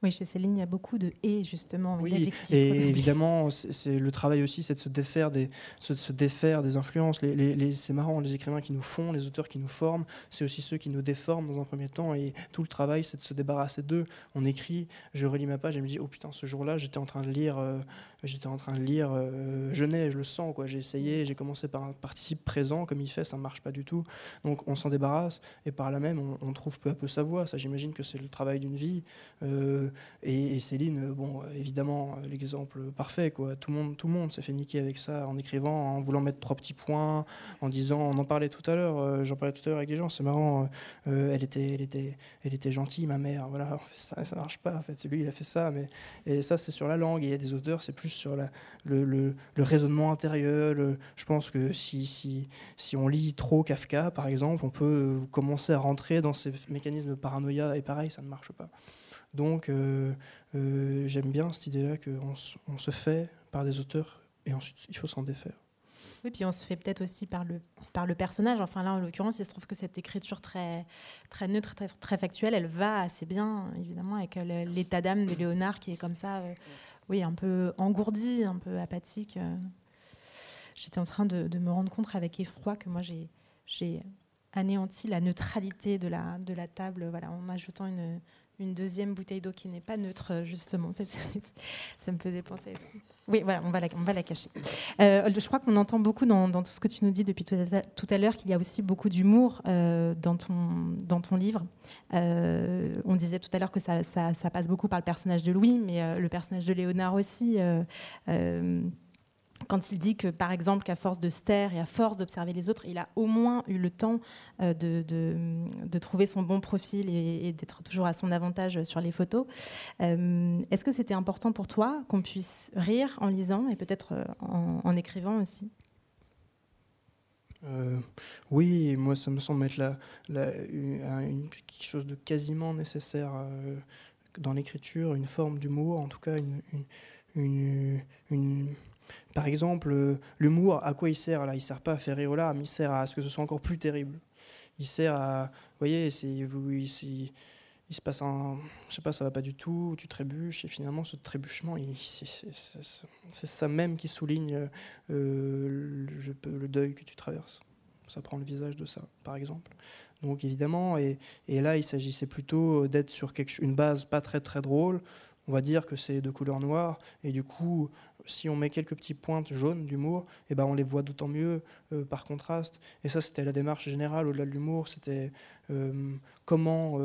[SPEAKER 2] Oui, chez Céline, il y a beaucoup de et justement.
[SPEAKER 3] Oui, et évidemment, c'est le travail aussi, c'est de se défaire des, se, défaire des influences. Les, c'est marrant, les écrivains qui nous font, les auteurs qui nous forment, c'est aussi ceux qui nous déforment dans un premier temps. Et tout le travail, c'est de se débarrasser d'eux. On écrit, je relis ma page et me dis, oh putain, ce jour-là, j'étais en train de lire, euh, j'étais en train de lire euh, Genet, je le sens, quoi. J'ai essayé, j'ai commencé par un participe présent, comme il fait, ça ne marche pas du tout. Donc on s'en débarrasse et par là même, on, trouve peu à peu sa voix. Ça, j'imagine que c'est le travail d'une vie. Euh, et, Céline, bon, évidemment, l'exemple parfait. Quoi. Tout le monde, tout le monde s'est fait niquer avec ça en écrivant, en voulant mettre trois petits points, en disant, on en parlait tout à l'heure, euh, j'en parlais tout à l'heure avec les gens, c'est marrant, euh, elle, était, elle, était, elle était gentille, ma mère, voilà, ça, ça marche pas, en fait, lui, il a fait ça, mais et ça, c'est sur la langue, il y a des auteurs, c'est plus sur le, le, raisonnement intérieur. je pense que si, si, si on lit trop Kafka, par exemple, on peut commencer à rentrer dans ces mécanismes de paranoïa, et pareil, ça ne marche pas. Donc euh, euh, j'aime bien cette idée-là qu'on on se fait par des auteurs et ensuite il faut s'en défaire.
[SPEAKER 2] Oui, puis on se fait peut-être aussi par le, par le personnage. Enfin là, en l'occurrence, il se trouve que cette écriture très, très neutre, très, factuelle, elle va assez bien, évidemment, avec l'état d'âme de Léonard qui est comme ça, euh, oui, un peu engourdi, un peu apathique. J'étais en train de, de, me rendre compte avec effroi que moi, j'ai anéanti la neutralité de la, de la table voilà, en ajoutant une, une deuxième bouteille d'eau qui n'est pas neutre, justement. Ça me faisait penser à. Oui, voilà, on va la, on va la cacher. Euh, je crois qu'on entend beaucoup dans, tout ce que tu nous dis depuis tout à, l'heure qu'il y a aussi beaucoup d'humour euh, dans, ton, dans ton livre. Euh, on disait tout à l'heure que ça, ça, passe beaucoup par le personnage de Louis, mais le personnage de Léonard aussi quand il dit que, par exemple, qu'à force de se taire et à force d'observer les autres, il a au moins eu le temps euh, de, trouver son bon profil et, d'être toujours à son avantage sur les photos. Euh, est-ce que c'était important pour toi qu'on puisse rire en lisant et peut-être euh, en, écrivant aussi?
[SPEAKER 3] Oui, moi ça me semble être la, une, quelque chose de quasiment nécessaire dans l'écriture, une forme d'humour, en tout cas une par exemple, euh, l'humour, à quoi il sert là? Il sert pas à faire rire aux larmes, il sert à ce que ce soit encore plus terrible. Il sert à, vous voyez, vous, il, se passe un, je sais pas, ça va pas du tout, tu trébuches et finalement ce trébuchement, c'est ça même qui souligne euh, le, le, deuil que tu traverses. Ça prend le visage de ça, par exemple. Donc évidemment, et, là il s'agissait plutôt d'être sur une base pas très très drôle. On va dire que c'est de couleur noire et du coup si on met quelques petites pointes jaunes d'humour, eh ben on les voit d'autant mieux euh, par contraste. Et ça, c'était la démarche générale au-delà de l'humour. C'était euh, comment.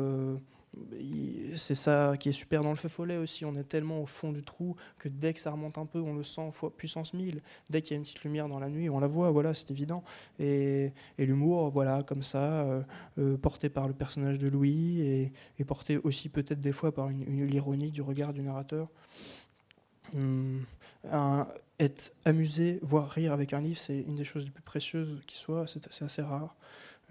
[SPEAKER 3] Euh, c'est ça qui est super dans le feu follet aussi. On est tellement au fond du trou que dès que ça remonte un peu, on le sent fois puissance 1000. Dès qu'il y a une petite lumière dans la nuit, on la voit, voilà, c'est évident. Et, l'humour, voilà, comme ça, porté par le personnage de Louis et, porté aussi peut-être des fois par l'ironie du regard du narrateur. Hum, être amusé, voire rire avec un livre, c'est une des choses les plus précieuses qui soit. C'est assez, rare.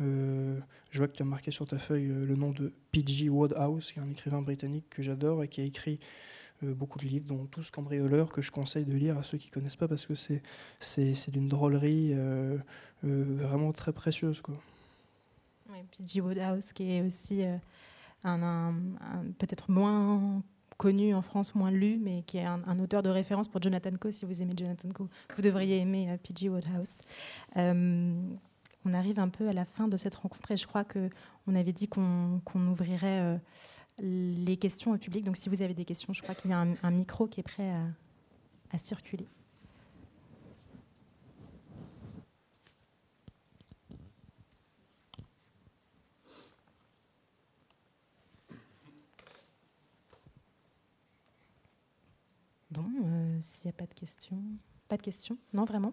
[SPEAKER 3] Euh, je vois que tu as marqué sur ta feuille euh, le nom de P.G. Wodehouse, qui est un écrivain britannique que j'adore et qui a écrit euh, beaucoup de livres, dont Tous cambrioleurs, que je conseille de lire à ceux qui ne connaissent pas parce que c'est d'une drôlerie vraiment très précieuse.
[SPEAKER 2] P.G. Wodehouse, qui est aussi un peut-être moins connu en France, moins lu, mais qui est un, auteur de référence pour Jonathan Coe. Si vous aimez Jonathan Coe, vous devriez aimer P.G. Woodhouse. On arrive un peu à la fin de cette rencontre et je crois qu'on avait dit qu'on ouvrirait euh, les questions au public. Donc si vous avez des questions, je crois qu'il y a un, micro qui est prêt à circuler. Bon, euh, s'il n'y a pas de questions. Pas de questions Non, vraiment?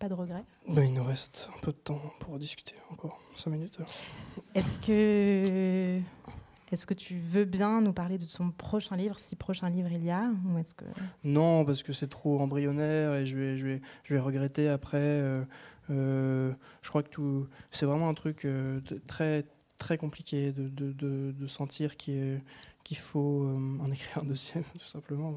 [SPEAKER 2] Pas de regrets
[SPEAKER 3] ben, Il nous reste un peu de temps pour discuter encore. Cinq minutes.
[SPEAKER 2] Est-ce que. Est-ce que tu veux bien nous parler de ton prochain livre, si prochain livre il y a ou est-ce que...
[SPEAKER 3] Non, parce que c'est trop embryonnaire et je vais, je vais, je vais regretter après. Euh, euh, je crois que tout, c'est vraiment un truc euh, très, très compliqué de, de, de, de sentir qui est qu'il faut euh, en écrire un deuxième, tout simplement.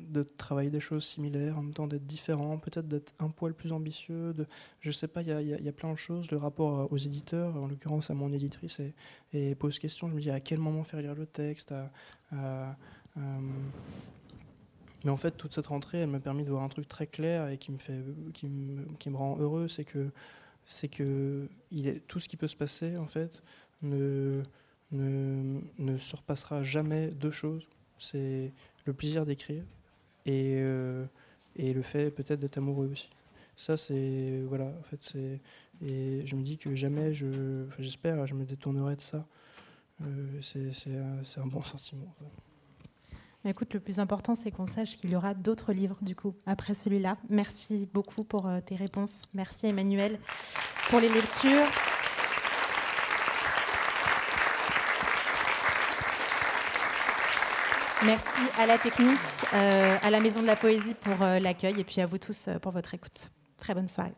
[SPEAKER 3] Euh, de travailler des choses similaires, en même temps d'être différent, peut-être d'être un poil plus ambitieux. De, je sais pas, il y, y a, plein de choses. Le rapport aux éditeurs, en l'occurrence à mon éditrice, et, pose question. Je me dis à quel moment faire lire le texte. À, mais en fait, toute cette rentrée, elle m'a permis de voir un truc très clair et qui me, rend heureux. C'est que, tout ce qui peut se passer, en fait, ne ne, ne surpassera jamais deux choses. C'est le plaisir d'écrire et, euh, et le fait peut-être d'être amoureux aussi. Ça, c'est. Voilà, en fait, c'est. Et je me dis que jamais, je, j'espère, je me détournerai de ça. Euh, c'est, c'est, un, c'est un bon sentiment.
[SPEAKER 2] Mais écoute, le plus important, c'est qu'on sache qu'il y aura d'autres livres, du coup, après celui-là. Merci beaucoup pour euh, tes réponses. Merci, Emmanuel, pour les lectures. Merci à la technique, euh, à la Maison de la Poésie pour euh, l'accueil et puis à vous tous euh, pour votre écoute. Très bonne soirée.